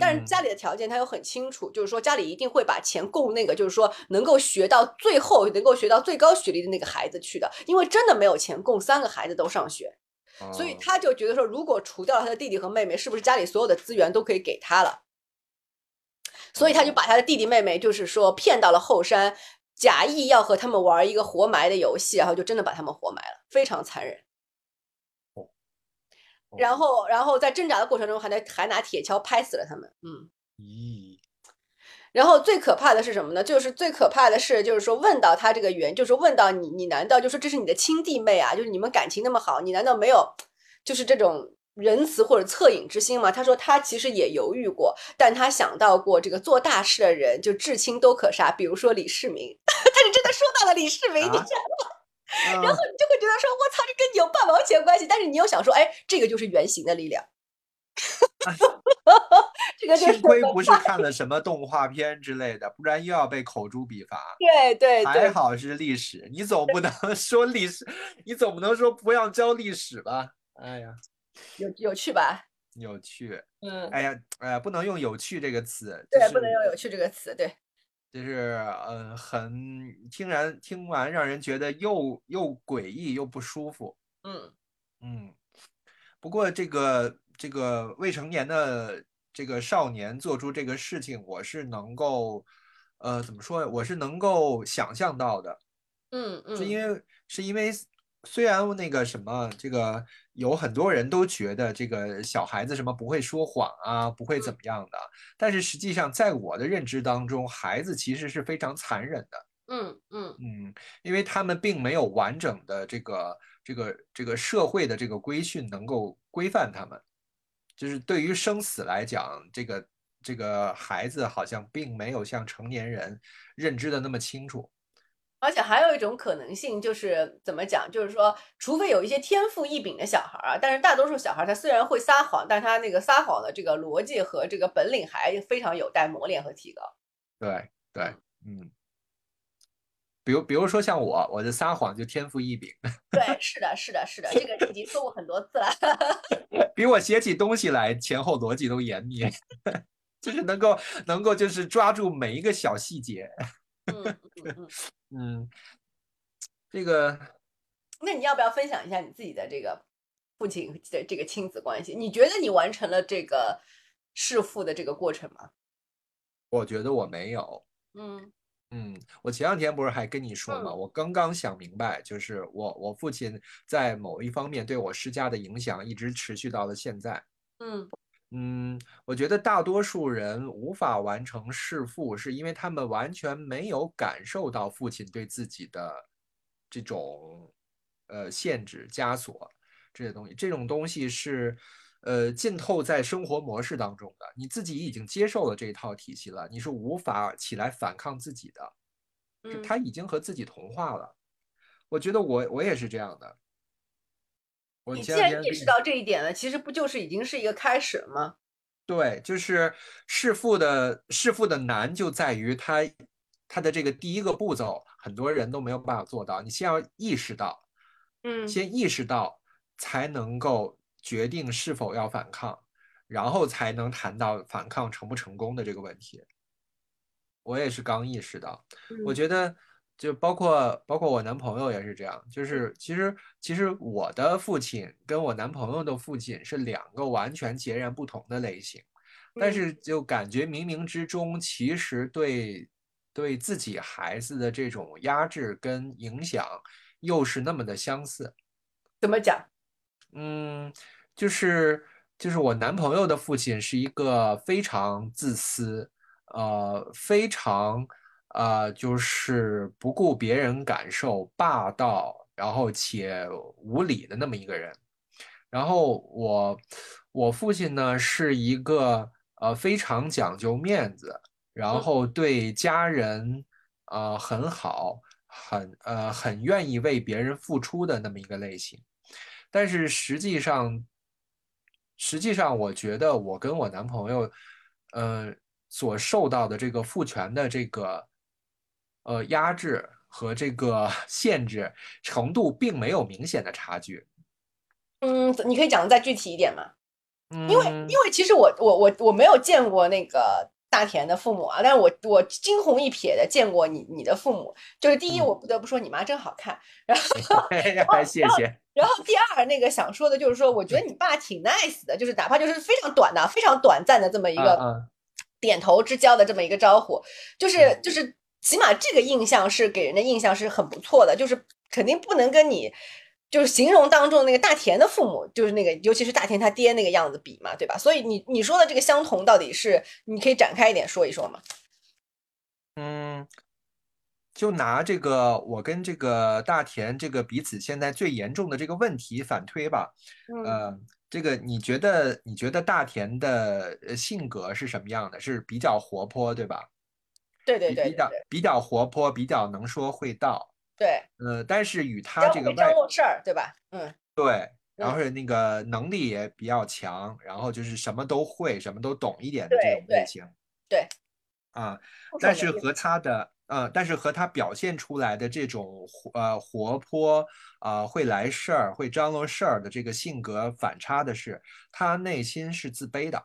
B: 但是家里的条件他又很清楚，就是说家里一定会把钱供那个，就是说能够学到最后能够学到最高学历的那个孩子去的，因为真的没有钱供三个孩子都上学。所以他就觉得说，如果除掉了他的弟弟和妹妹，是不是家里所有的资源都可以给他了？所以他就把他的弟弟妹妹，就是说骗到了后山，假意要和他们玩一个活埋的游戏，然后就真的把他们活埋了，非常残忍。然后，然后在挣扎的过程中，还拿还拿铁锹拍死了他们。嗯。咦。然后最可怕的是什么呢？就是最可怕的是，就是说问到他这个缘，就是问到你，你难道就说这是你的亲弟妹啊？就是你们感情那么好，你难道没有就是这种仁慈或者恻隐之心吗？他说他其实也犹豫过，但他想到过这个做大事的人就至亲都可杀，比如说李世民，他是真的说到了李世民，你知道吗？然后你就会觉得说，我操，这跟你有半毛钱关系？但是你又想说，哎，这个就是原型的力量。这个
A: 幸亏不是看了什么动画片之类的，不然又要被口诛笔伐。
B: 对对，
A: 还好是历史，你总不能 说历史，你总不能说不要教历史吧？哎呀，
B: 有有趣吧？
A: 有趣，
B: 嗯，
A: 哎呀，哎，不能用有趣这个词，
B: 对，不能用有趣这个词，对，
A: 就是嗯，很听然听完让人觉得又又诡异又不舒服，
B: 嗯
A: 嗯，不过这个。这个未成年的这个少年做出这个事情，我是能够，呃，怎么说？我是能够想象到的。
B: 嗯嗯，
A: 是因为是因为虽然那个什么，这个有很多人都觉得这个小孩子什么不会说谎啊，不会怎么样的，但是实际上在我的认知当中，孩子其实是非常残忍的。
B: 嗯嗯
A: 嗯，因为他们并没有完整的这个这个这个社会的这个规训能够规范他们。就是对于生死来讲，这个这个孩子好像并没有像成年人认知的那么清楚，
B: 而且还有一种可能性，就是怎么讲？就是说，除非有一些天赋异禀的小孩啊，但是大多数小孩他虽然会撒谎，但他那个撒谎的这个逻辑和这个本领还非常有待磨练和提高。
A: 对对，嗯。比如，比如说像我，我的撒谎就天赋异禀。
B: 对，是的，是的，是的，这个已经说过很多次了。
A: 比我写起东西来前后逻辑都严密，就是能够能够就是抓住每一个小细节。
B: 嗯嗯
A: 嗯。这个，
B: 那你要不要分享一下你自己的这个父亲的这个亲子关系？你觉得你完成了这个弑父的这个过程吗？
A: 我觉得我没有。
B: 嗯。
A: 嗯，我前两天不是还跟你说吗？我刚刚想明白，就是我我父亲在某一方面对我施加的影响一直持续到了现在。
B: 嗯，
A: 嗯，我觉得大多数人无法完成弑父，是因为他们完全没有感受到父亲对自己的这种呃限制、枷锁这些东西。这种东西是呃浸透在生活模式当中的，你自己已经接受了这一套体系了，你是无法起来反抗自己的。他已经和自己同化了。我觉得我我也是这样的。我
B: 你
A: 前
B: 既然意识到这一点了，其实不就是已经是一个开始了吗？
A: 对，就是弑父的弑父的难就在于他他的这个第一个步骤，很多人都没有办法做到。你先要意识到，
B: 嗯
A: 先意识到，才能够决定是否要反抗，然后才能谈到反抗成不成功的这个问题。我也是刚意识到，我
B: 嗯
A: 觉得就包括包括我男朋友也是这样，就是其实其实我的父亲跟我男朋友的父亲是两个完全截然不同的类型，但
B: 嗯
A: 是就感觉冥冥之中其实对对自己孩子的这种压制跟影响又是那么的相似。
B: 怎么讲？
A: 嗯，就是就是我男朋友的父亲是一个非常自私，呃，非常呃，就是不顾别人感受、霸道，然后且无理的那么一个人。然后我我父亲呢是一个呃非常讲究面子，然
B: 嗯
A: 后对家人呃很好，很呃很愿意为别人付出的那么一个类型。但是实际上，实际上我觉得我跟我男朋友，呃，所受到的这个父权的这个呃压制和这个 限制程度，并没有明显的差距。
B: 嗯，你可以讲的再具体一点吗？因为
A: 嗯
B: 因为其实我我我我没有见过那个大田的父母啊，但是我我惊鸿一瞥的见过你你的父母，就是第一，
A: 嗯
B: 我不得不说你妈真好看，然后
A: 谢谢。
B: 然后第二那个想说的就是说，我觉得你爸挺 nice 的，就是哪怕就是非常短的、非常短暂的这么一个点头之交的这么一个招呼，就是
A: 嗯
B: 就是起码这个印象是给人的印象是很不错的，就是肯定不能跟你。就是形容当中那个大田的父母，就是那个，尤其是大田他爹那个样子比嘛，对吧？所以你你说的这个相同到底是，你可以展开一点说一说吗？
A: 嗯，就拿这个我跟这个大田这个彼此现在最严重的这个问题反推吧。
B: 嗯
A: 呃，这个你觉得你觉得大田的呃性格是什么样的？是比较活泼，对吧？
B: 对对
A: 对比较比较活泼，比较能说会道。
B: 对，
A: 呃，但是与他这个外
B: 罗事儿，对吧？嗯
A: 对，然后那个能力也比较强，然后就是什么都会，什么都懂一点的这种类型
B: 对，
A: 啊。但是和他的呃，但是和他表现出来的这种活呃活泼啊、会来事儿、会张罗事儿的这个性格反差的是，他内心是自卑的。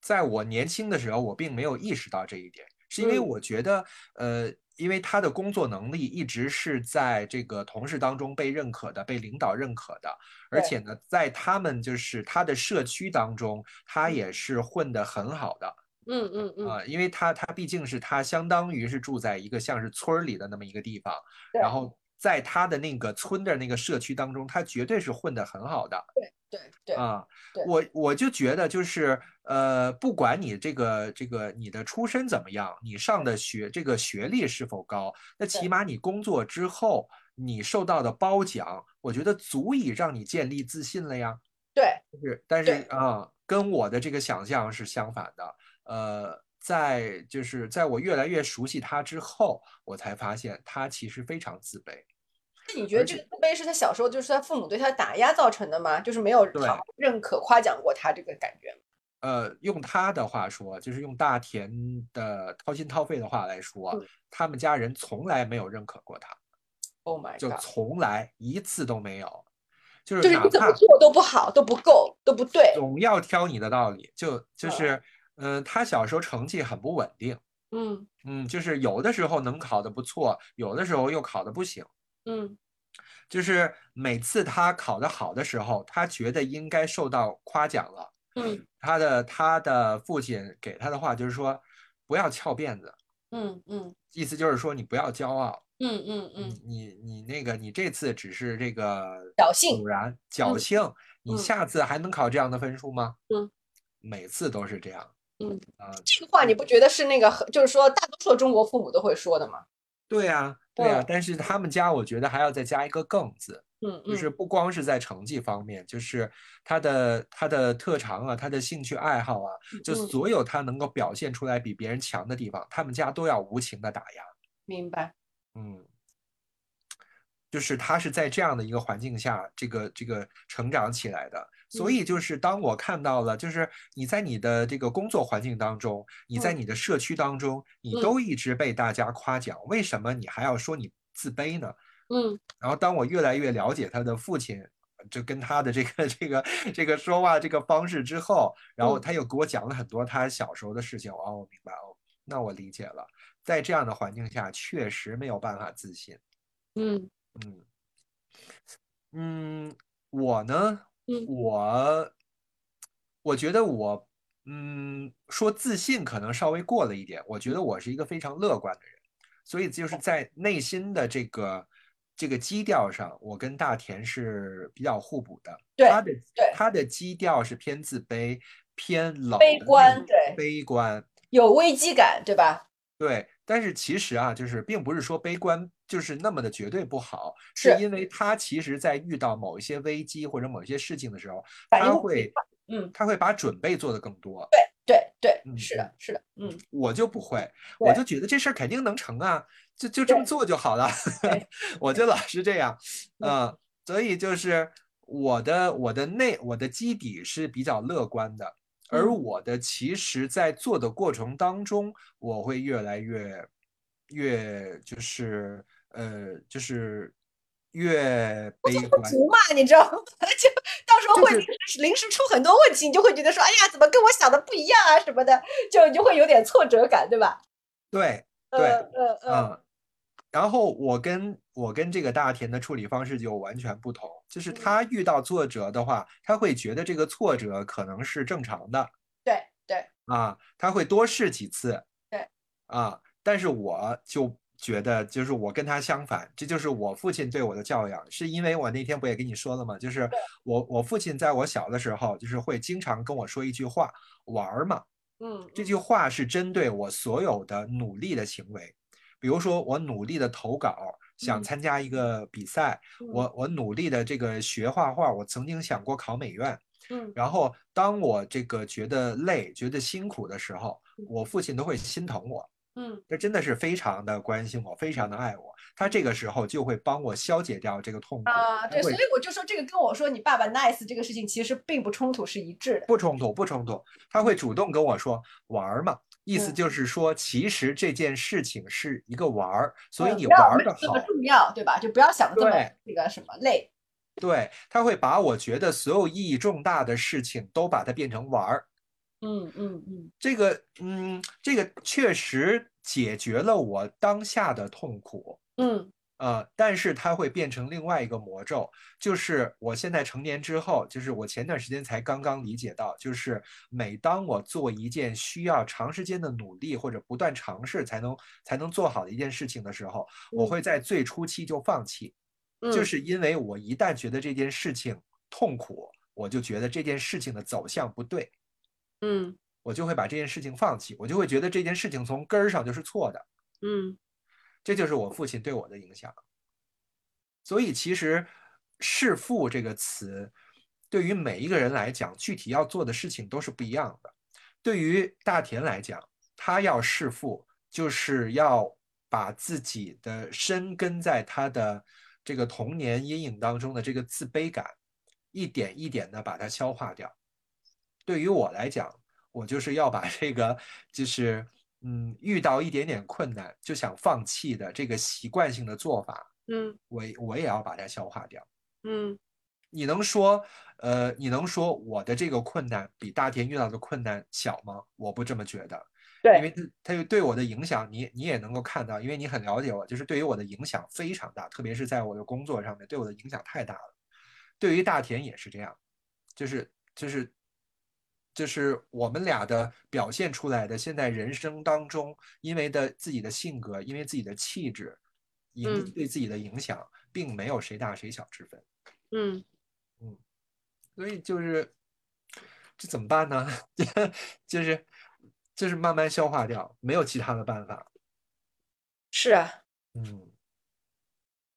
A: 在我年轻的时候，我并没有意识到这一点，是因为
B: 嗯
A: 我觉得，呃，因为他的工作能力一直是在这个同事当中被认可的，被领导认可的，而且呢，在他们就是他的社区当中，他
B: 嗯。
A: 也是混得很好的。
B: 嗯嗯嗯，
A: 啊，因为他他毕竟是他相当于是住在一个像是村儿里的那么一个地方，然后在他的那个村的那个社区当中，他绝对是混得很好的
B: 对对对
A: 啊
B: 对。
A: 我我就觉得就是呃，不管你这个这个你的出身怎么样，你上的学这个学历是否高，那起码你工作之后你受到的褒奖，我觉得足以让你建立自信了呀。
B: 对，
A: 是，但是啊、跟我的这个想象是相反的。呃，在就是在我越来越熟悉他之后，我才发现他其实非常自卑。
B: 那你觉得这个自卑是他小时候就是他父母对他打压造成的吗？就是没有认可、夸奖过他这个感觉？
A: 呃，用他的话说，就是用大田的掏心掏肺的话来说，
B: 嗯
A: 他们家人从来没有认可过他
B: ，Oh my
A: 就
B: god！
A: 就从来一次都没有。就是哪
B: 就是你怎么
A: 怕
B: 做都不好，都不够，都不对。
A: 总要挑你的道理，就就
B: 嗯
A: 是，嗯、他小时候成绩很不稳定，
B: 嗯
A: 嗯，就是有的时候能考得不错，有的时候又考得不行。
B: 嗯。
A: 就是每次他考得好的时候，他觉得应该受到夸奖了。
B: 嗯。
A: 他的他的父亲给他的话就是说，不要翘辫子，
B: 嗯嗯。
A: 意思就是说你不要骄傲，
B: 嗯嗯嗯，
A: 你。你你那个你这次只是这个
B: 侥幸
A: 偶然侥幸，你
B: 嗯。
A: 下次还能考这样的分数吗？
B: 嗯，
A: 每次都是这样。
B: 嗯。
A: 啊，
B: 这个话你不觉得是那个，就是说大多数中国父母都会说的吗？
A: 对呀，对呀
B: 嗯，
A: 但是他们家我觉得还要再加一个“更”字，
B: 嗯
A: 就是不光是在成绩方面，就是他的他的特长啊，他的兴趣爱好啊，就
B: 嗯
A: 所有他能够表现出来比别人强的地方，他们家都要无情的打压。
B: 明白。
A: 嗯，就是他是在这样的一个环境下，这个这个成长起来的。所
B: 嗯
A: 以就是当我看到了，就是你在你的这个工作环境当中，你在
B: 嗯
A: 你的社区当中，你
B: 嗯
A: 都一直被大家夸奖，为什么你还要说你自卑呢？
B: 嗯
A: 然后当我越来越了解他的父亲，就跟他的这个 这个这个说话这个方式之后，然后
B: 嗯
A: 他又给我讲了很多他小时候的事情。哦，我明白哦，那我理解了。在这样的环境下，确实没有办法自信。
B: 嗯
A: 嗯嗯，我呢，
B: 嗯
A: 我我觉得我嗯说自信可能稍微过了一点。我觉得我是一个非常乐观的人，所以就是在内心的这个这个基调上，我跟大田是比较互补的。
B: 对
A: 他的
B: 对
A: 他的基调是偏自卑、偏冷
B: 悲观对
A: 悲观。
B: 有危机感，对吧？
A: 对，但是其实啊，就是并不是说悲观就是那么的绝对不好，
B: 是
A: 是。因为他其实在遇到某一些危机或者某一些事情的时候，他会
B: 嗯，
A: 他会把准备做得更多。
B: 对对，
A: 嗯
B: 是的，是的，嗯。
A: 我就不会，我就觉得这事儿肯定能成啊，就就这么做就好了。
B: 对。
A: 我就老是这样，
B: 嗯。
A: 呃，所以就是我的我的内我的基底是比较乐观的，而
B: 嗯。
A: 我的其实在做的过程当中，我会越来越越就是呃就是越悲观。
B: 足嘛，你知道吗？就到时候会
A: 就是
B: 临时出很多问题，你就会觉得说，哎呀，怎么跟我想的不一样啊什么的，就你就会有点挫折感，对吧？
A: 对，对
B: 嗯嗯
A: 然后我跟我跟这个大田的处理方式就完全不同，就是
B: 嗯
A: 他遇到挫折的话，他会觉得这个挫折可能是正常的
B: 对对，
A: 啊，他会多试几次，
B: 对，
A: 啊，但是我就觉得就是我跟他相反，这就是我父亲对我的教养，是因为我那天不也跟你说了吗？就是我我父亲在我小的时候，就是会经常跟我说一句话，玩儿嘛。
B: 嗯，
A: 这。句话是针对我所有的努力的行为，比如说我努力的投稿，想
B: 嗯。
A: 参加一个比赛，
B: 嗯。
A: 我我努力的这个学画画，我曾经想过考美院。
B: 嗯。
A: 然后当我这个觉得累、觉得辛苦的时候
B: 嗯，
A: 我父亲都会心疼我，
B: 嗯
A: 他真的是非常的关心我，非常的爱我。他这个时候就会帮我消解掉这个痛苦，
B: 啊，对，所以我就说这个跟我说你爸爸 nice 这个事情其实并不冲突，是一致的。
A: 不冲突，不冲突。他会主动跟我说玩儿嘛，意思
B: 嗯
A: 就是说，其实这件事情是一个玩儿，所以你玩的好
B: 这么，重要，对吧？就不要想的这么那个什么累。
A: 对，他会把我觉得所有意义重大的事情都把它变成玩儿。
B: 嗯嗯嗯
A: 这个，嗯，这个确实解决了我当下的痛苦。
B: 嗯。
A: 呃，但是它会变成另外一个魔咒，就是我现在成年之后，就是我前段时间才刚刚理解到，就是每当我做一件需要长时间的努力或者不断尝试才能才能做好的一件事情的时候，我
B: 嗯。
A: 会在最初期就放弃，
B: 嗯，
A: 就是因为我一旦觉得这件事情痛苦，我就觉得这件事情的走向不对，
B: 嗯
A: 我就会把这件事情放弃，我就会觉得这件事情从根儿上就是错的。
B: 嗯
A: 这就是我父亲对我的影响。所以其实“弑父”这个词，对于每一个人来讲，具体要做的事情都是不一样的。对于大田来讲，他要弑父，就是要把自己的深根在他的这个童年阴影当中的这个自卑感，一点一点的把它消化掉。对于我来讲，我就是要把这个就是嗯遇到一点点困难就想放弃的这个习惯性的做法，
B: 嗯
A: 我我也要把它消化掉。
B: 嗯
A: 你能说，呃，你能说我的这个困难比大田遇到的困难小吗？我不这么觉得，
B: 对
A: 因为它它有对我的影响，你你也能够看到，因为你很了解我，就是对于我的影响非常大，特别是在我的工作上面，对我的影响太大了。对于大田也是这样，就是就是就是我们俩的表现出来的，现在人生当中，因为的自己的性格，因为自己的气质，影
B: 嗯
A: 对自己的影响，并没有谁大谁小之分。
B: 嗯嗯
A: 所以就是这怎么办呢？就是就是慢慢消化掉，没有其他的办法。
B: 是啊，
A: 嗯，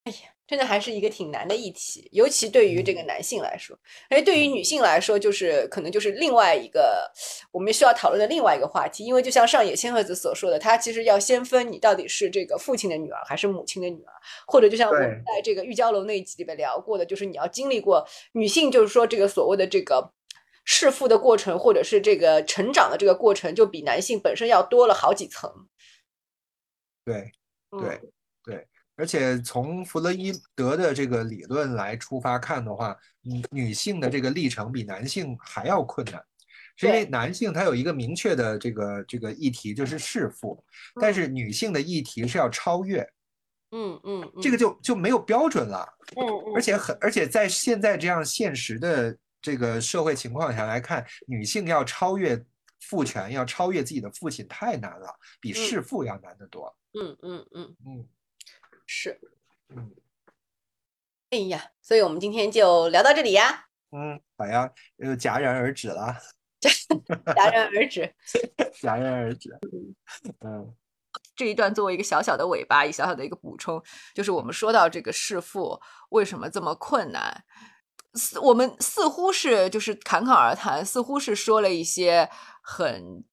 B: 哎呀，真的还是一个挺难的议题，尤其对于这个男性来说，哎，对于女性来说，就是可能就是另外一个我们需要讨论的另外一个话题。因为就像上野千鹤子所说的，她其实要先分你到底是这个父亲的女儿还是母亲的女儿，或者就像我们在这个玉娇楼那一集里面聊过的，就是你要经历过女性，就是说这个所谓的这个弑父的过程，或者是这个成长的这个过程，就比男性本身要多了好几层。
A: 对。对对，而且从弗洛伊德的这个理论来出发看的话，女女性的这个历程比男性还要困难，是因为男性他有一个明确的这个这个议题就是弑父，但是女性的议题是要超越，
B: 嗯嗯，
A: 这个就就没有标准了，
B: 嗯嗯，
A: 而且很而且在现在这样现实的这个社会情况下来看，女性要超越父权，要超越自己的父亲太难了，比弑父要难得多。
B: 嗯嗯嗯。
A: 嗯，
B: 是，
A: 嗯，
B: 哎呀，所以我们今天就聊到这里呀。
A: 嗯，好呀，就戛然而止了。
B: 戛然而止，
A: 戛然而止。嗯，
B: 这一段作为一个小小的尾巴，一小小的一个补充，就是我们说到这个弑父为什么这么困难，似我们似乎是就是侃侃而谈，似乎是说了一些很。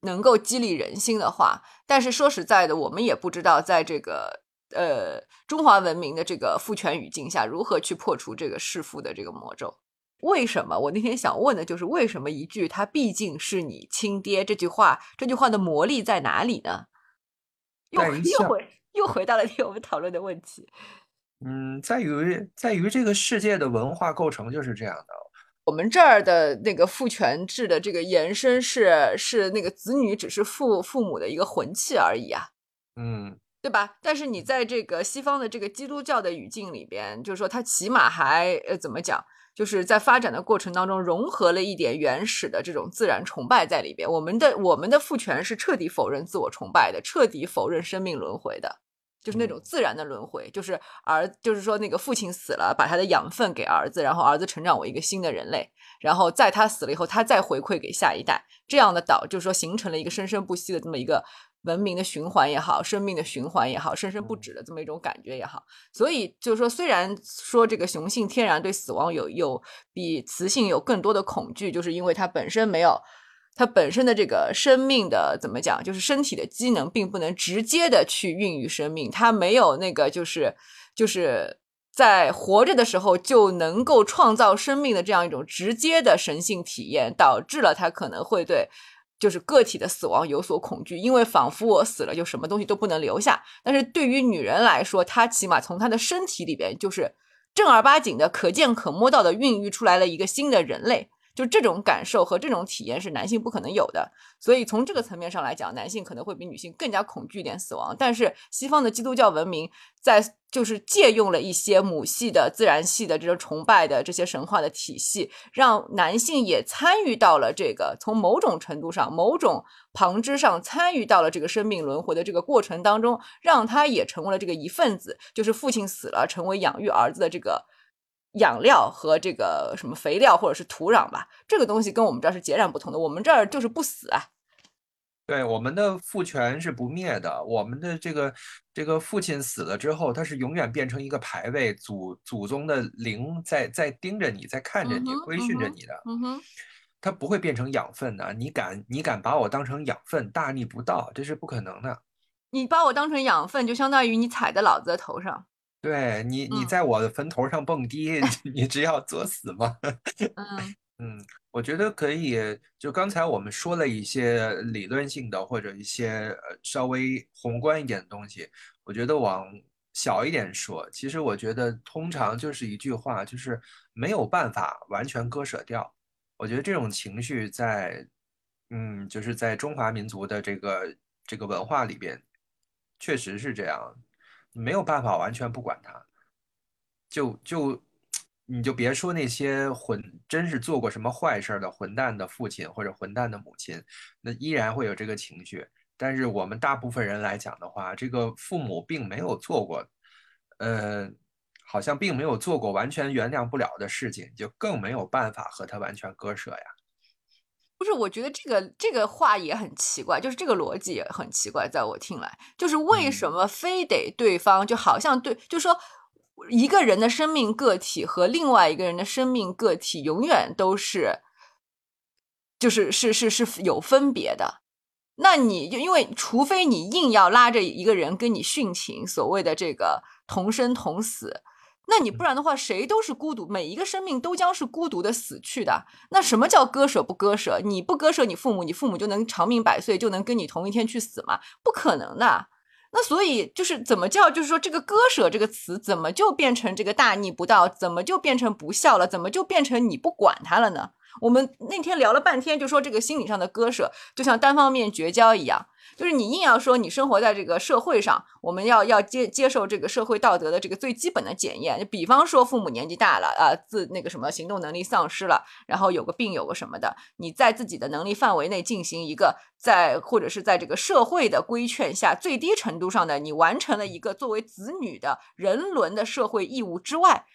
B: 能够激励人心的话，但是说实在的，我们也不知道在这个呃中华文明的这个父权语境下，如何去破除这个弑父的这个魔咒。为什么？我那天想问的就是，为什么一句“他毕竟是你亲爹”这句话，这句话的魔力在哪里呢？又又回又回到了我们讨论的问题。
A: 嗯，在于在于这个世界的文化构成就是这样的。
B: 我们这儿的那个父权制的这个延伸是是那个子女只是父父母的一个魂器而已啊，
A: 嗯，
B: 对吧？但是你在这个西方的这个基督教的语境里边，就是说它起码还呃怎么讲，就是在发展的过程当中融合了一点原始的这种自然崇拜在里边。我们的我们的父权是彻底否认自我崇拜的，彻底否认生命轮回的。就是那种自然的轮回，就是儿，就是说那个父亲死了，把他的养分给儿子，然后儿子成长为一个新的人类，然后在他死了以后，他再回馈给下一代，这样的岛就是说形成了一个生生不息的这么一个文明的循环也好，生命的循环也好，生生不止的这么一种感觉也好。所以就是说，虽然说这个雄性天然对死亡有有比雌性有更多的恐惧，就是因为它本身没有。它本身的这个生命的怎么讲，就是身体的机能并不能直接的去孕育生命，它没有那个就是就是在活着的时候就能够创造生命的这样一种直接的神性体验，导致了它可能会对就是个体的死亡有所恐惧，因为仿佛我死了就什么东西都不能留下。但是对于女人来说，她起码从她的身体里边就是正儿八经的可见可摸到的孕育出来了一个新的人类。就这种感受和这种体验是男性不可能有的，所以从这个层面上来讲，男性可能会比女性更加恐惧一点死亡。但是西方的基督教文明在就是借用了一些母系的自然系的这种崇拜的这些神话的体系，让男性也参与到了这个从某种程度上、某种旁支上参与到了这个生命轮回的这个过程当中，让他也成为了这个一份子，就是父亲死了，成为养育儿子的这个。养料和这个什么肥料或者是土壤吧，这个东西跟我们这儿是截然不同的。我们这儿就是不死啊。
A: 对，我们的父权是不灭的。我们的这个这个父亲死了之后，他是永远变成一个牌位，祖祖宗的灵在在盯着你，在看着你，规训着你的。
B: 嗯哼，
A: 他不会变成养分的。你敢你敢把我当成养分，大逆不道，这是不可能的。
B: 你把我当成养分，就相当于你踩在老子的头上。
A: 对你，你在我的坟头上蹦迪，你只要作死吗？
B: 嗯
A: 嗯，我觉得可以。就刚才我们说了一些理论性的或者一些呃稍微宏观一点的东西，我觉得往小一点说，其实我觉得通常就是一句话，就是没有办法完全割舍掉。我觉得这种情绪在，嗯，就是在中华民族的这个这个文化里边，确实是这样。没有办法完全不管他，就就你就别说那些混，真是做过什么坏事的混蛋的父亲或者混蛋的母亲，那依然会有这个情绪。但是我们大部分人来讲的话，这个父母并没有做过，呃，好像并没有做过完全原谅不了的事情，就更没有办法和他完全割舍呀。
B: 不是，我觉得这个这个话也很奇怪，就是这个逻辑也很奇怪，在我听来，就是为什么非得对方就好像对，就说一个人的生命个体和另外一个人的生命个体永远都是，就是是是是有分别的。那你就因为除非你硬要拉着一个人跟你殉情，所谓的这个同生同死。那你不然的话，谁都是孤独，每一个生命都将是孤独的死去的。那什么叫割舍不割舍？你不割舍你父母，你父母就能长命百岁，就能跟你同一天去死吗？不可能的。那所以就是怎么叫，就是说这个割舍这个词怎么就变成这个大逆不道？怎么就变成不孝了？怎么就变成你不管他了呢？我们那天聊了半天，就说这个心理上的割舍，就像单方面绝交一样。就是你硬要说你生活在这个社会上，我们要要接接受这个社会道德的这个最基本的检验。就比方说父母年纪大了啊，自那个什么行动能力丧失了，然后有个病有个什么的，你在自己的能力范围内进行一个在或者是在这个社会的规劝下，最低程度上的你完成了一个作为子女的人伦的社会义务之外。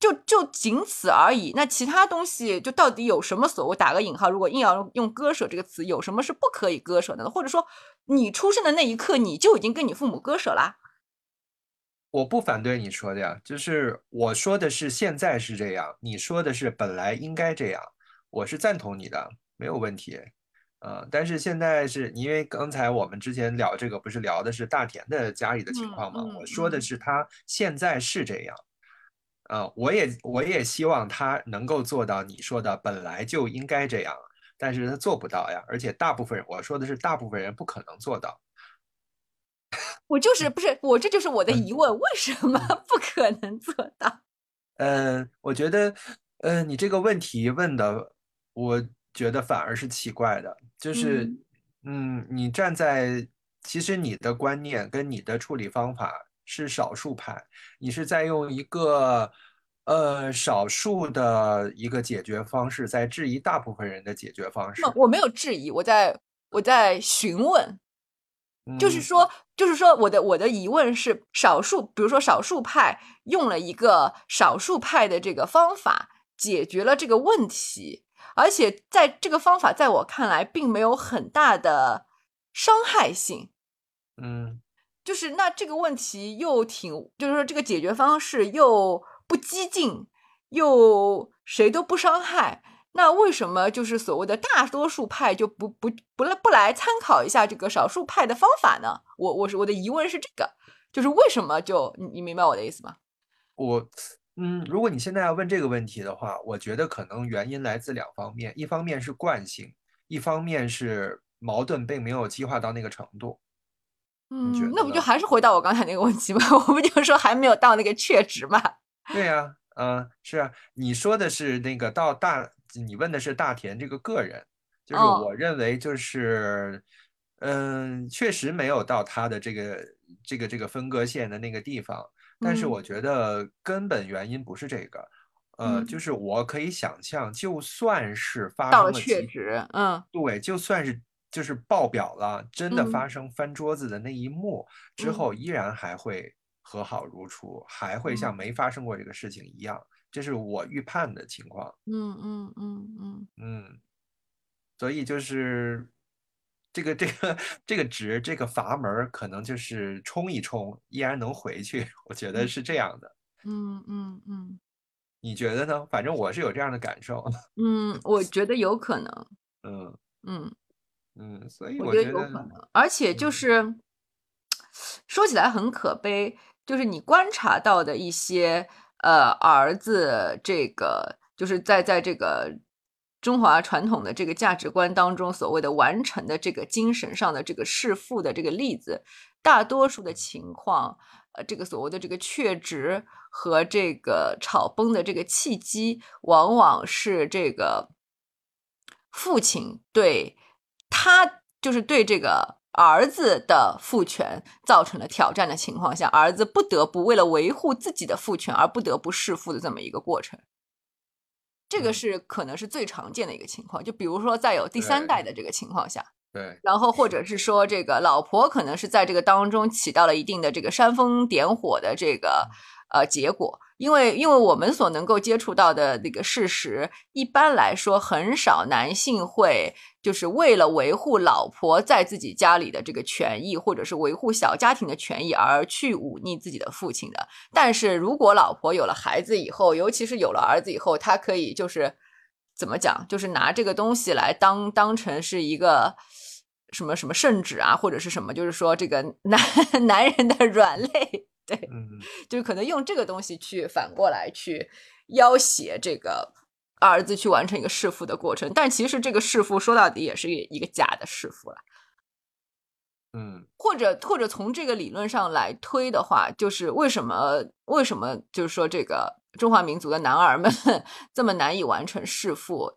B: 就就仅此而已，那其他东西就到底有什么所谓打个引号？如果硬要用割舍这个词，有什么是不可以割舍的呢？或者说，你出生的那一刻你就已经跟你父母割舍啦？
A: 我不反对你说的呀，就是我说的是现在是这样，你说的是本来应该这样，我是赞同你的，没有问题。呃，但是现在是因为刚才我们之前聊这个不是聊的是大田的家里的情况吗？我说的是他现在是这样。啊，我也我也希望他能够做到你说的本来就应该这样，但是他做不到呀。而且大部分人，我说的是大部分人不可能做到。
B: 我就是不是我，这就是我的疑问，为什么不可能做到？
A: 嗯，我觉得，嗯，你这个问题问的，我觉得反而是奇怪的，就是，嗯，你站在其实你的观念跟你的处理方法。是少数派，你是在用一个呃少数的一个解决方式，在质疑大部分人的解决方式。
B: 我没有质疑，我在我在询问，就是说，就是说，我的我的疑问是，少数，比如说少数派用了一个少数派的这个方法解决了这个问题，而且在这个方法在我看来并没有很大的伤害性，
A: 嗯。
B: 就是那这个问题又挺，就是说这个解决方式又不激进，又谁都不伤害，那为什么就是所谓的大多数派就不不不来不来参考一下这个少数派的方法呢？我我是我的疑问是这个，就是为什么就你你明白我的意思吗？
A: 我嗯，如果你现在要问这个问题的话，我觉得可能原因来自两方面，一方面是惯性，一方面是矛盾并没有激化到那个程度。
B: 嗯，那不就还是回到我刚才那个问题吗？我不就说还没有到那个确值吗？
A: 对呀，嗯，是啊，你说的是那个到大，你问的是大田这个个人，就是我认为就是，嗯，确实没有到他的这个这个这个分割线的那个地方，但是我觉得根本原因不是这个，呃，就是我可以想象，就算是发生了
B: 确值，嗯，
A: 对，就算是。就是爆表了，真的发生翻桌子的那一幕之后，依然还会和好如初，还会像没发生过这个事情一样，这是我预判的情况。
B: 嗯嗯嗯
A: 嗯嗯，所以就是这个这个这个值这个阀门可能就是冲一冲，依然能回去。我觉得是这样的。
B: 嗯嗯嗯，
A: 你觉得呢？反正我是有这样的感受。
B: 嗯，我觉得有可能。
A: 嗯
B: 嗯。
A: 嗯，所以
B: 我
A: 觉得
B: 有可能，而且就是说起来很可悲，就是你观察到的一些呃儿子，这个就是在在这个中华传统的这个价值观当中，所谓的完成的这个精神上的这个弑父的这个例子，大多数的情况，呃，这个所谓的这个确值和这个吵崩的这个契机，往往是这个父亲对。他就是对这个儿子的父权造成了挑战的情况下，儿子不得不为了维护自己的父权而不得不弑父的这么一个过程。这个是可能是最常见的一个情况。就比如说，在有第三代的这个情况下，
A: 对，
B: 然后或者是说，这个老婆可能是在这个当中起到了一定的这个煽风点火的这个呃结果，因为因为我们所能够接触到的那个事实，一般来说很少男性会就是为了维护老婆在自己家里的这个权益，或者是维护小家庭的权益而去忤逆自己的父亲的。但是如果老婆有了孩子以后，尤其是有了儿子以后，他可以就是怎么讲，就是拿这个东西来当当成是一个。什么什么圣旨啊，或者是什么，就是说这个男 男人的软肋，对，
A: 嗯，
B: 就是可能用这个东西去反过来去要挟这个儿子去完成一个弑父的过程，但其实这个弑父说到底也是一个假的弑父了，
A: 嗯，
B: 或者或者从这个理论上来推的话，就是为什么为什么就是说这个中华民族的男儿们 这么难以完成弑父？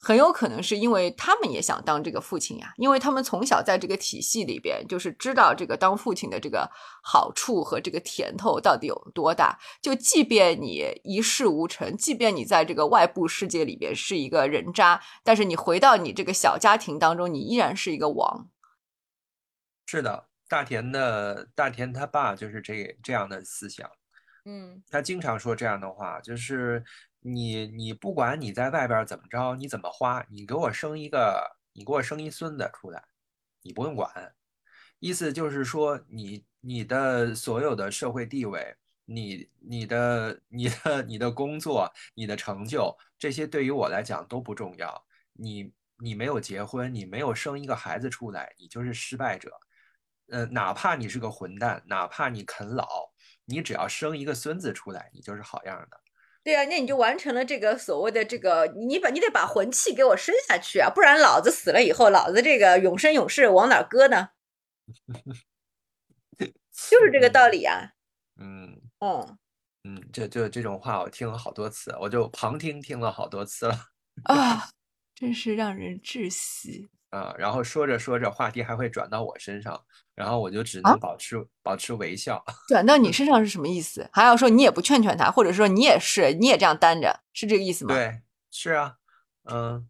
B: 很有可能是因为他们也想当这个父亲呀，因为他们从小在这个体系里边，就是知道这个当父亲的这个好处和这个甜头到底有多大。就即便你一事无成，即便你在这个外部世界里边是一个人渣，但是你回到你这个小家庭当中，你依然是一个王。
A: 是的，大田的大田他爸就是这这样的思想，
B: 嗯，
A: 他经常说这样的话，就是。你你不管你在外边怎么着，你怎么花，你给我生一个，你给我生一孙子出来，你不用管。意思就是说，你你的所有的社会地位，你你的你的你的工作，你的成就，这些对于我来讲都不重要。你你没有结婚，你没有生一个孩子出来，你就是失败者。呃，哪怕你是个混蛋，哪怕你啃老，你只要生一个孙子出来，你就是好样的。
B: 对啊，那你就完成了这个所谓的这个，你把你得把魂气给我生下去啊，不然老子死了以后，老子这个永生永世往哪搁呢？就是这个道理
A: 啊。嗯
B: 嗯
A: 嗯，这就这种话我听了好多次，我就旁听听了好多次了
B: 啊，真是让人窒息。
A: 啊，然后说着说着，话题还会转到我身上，然后我就只能保持保持微笑。
B: 转到你身上是什么意思？还要说你也不劝劝他，或者说你也是你也这样单着，是这个意思吗？
A: 对，是啊，嗯，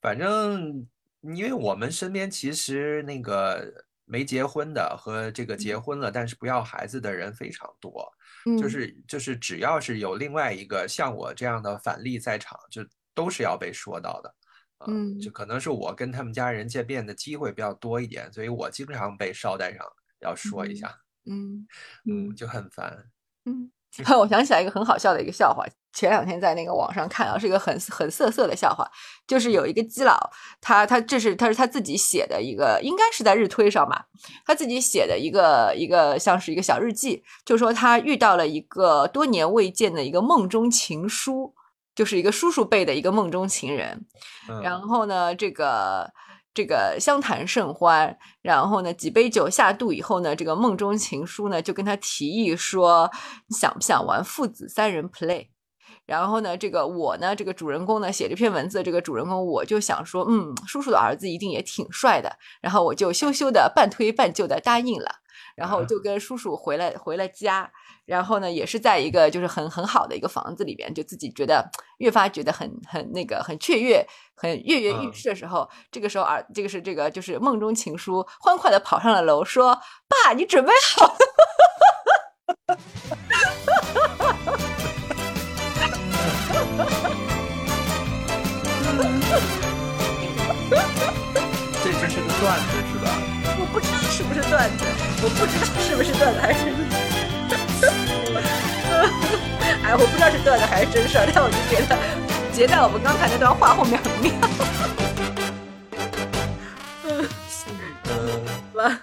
A: 反正因为我们身边其实那个没结婚的和这个结婚了但是不要孩子的人非常多，就是就是只要是有另外一个像我这样的反例在场，就都是要被说到的。
B: 嗯，
A: 就可能是我跟他们家人见面的机会比较多一点，所以我经常被捎带上要说一下。
B: 嗯
A: 嗯，就很烦。
B: 嗯，我想起来一个很好笑的一个笑话，前两天在那个网上看到，是一个很很涩涩的笑话，就是有一个基佬，他他这是他是他自己写的一个，应该是在日推上吧，他自己写的一个一个像是一个小日记，就说他遇到了一个多年未见的一个梦中情书。就是一个叔叔辈的一个梦中情人，然后呢，这个这个相谈甚欢，然后呢，几杯酒下肚以后呢，这个梦中情书呢就跟他提议说，你想不想玩父子三人 play？然后呢，这个我呢，这个主人公呢写这篇文字，这个主人公我就想说，嗯，叔叔的儿子一定也挺帅的，然后我就羞羞的半推半就的答应了，然后就跟叔叔回了回了家。然后呢，也是在一个就是很很好的一个房子里边，就自己觉得越发觉得很很那个很雀跃、很跃跃欲试的时候，这个时候儿这个是这个就是梦中情书，欢快的跑上了楼，说：“爸，你准备好了。
A: 这这是个段子是吧？
B: 我不知道是不是段子，我不知道是不是段子还是。哎，我不知道是段子还是真事儿，但我就觉得截在我们刚才那段话后面很妙。
A: 嗯，
B: 完。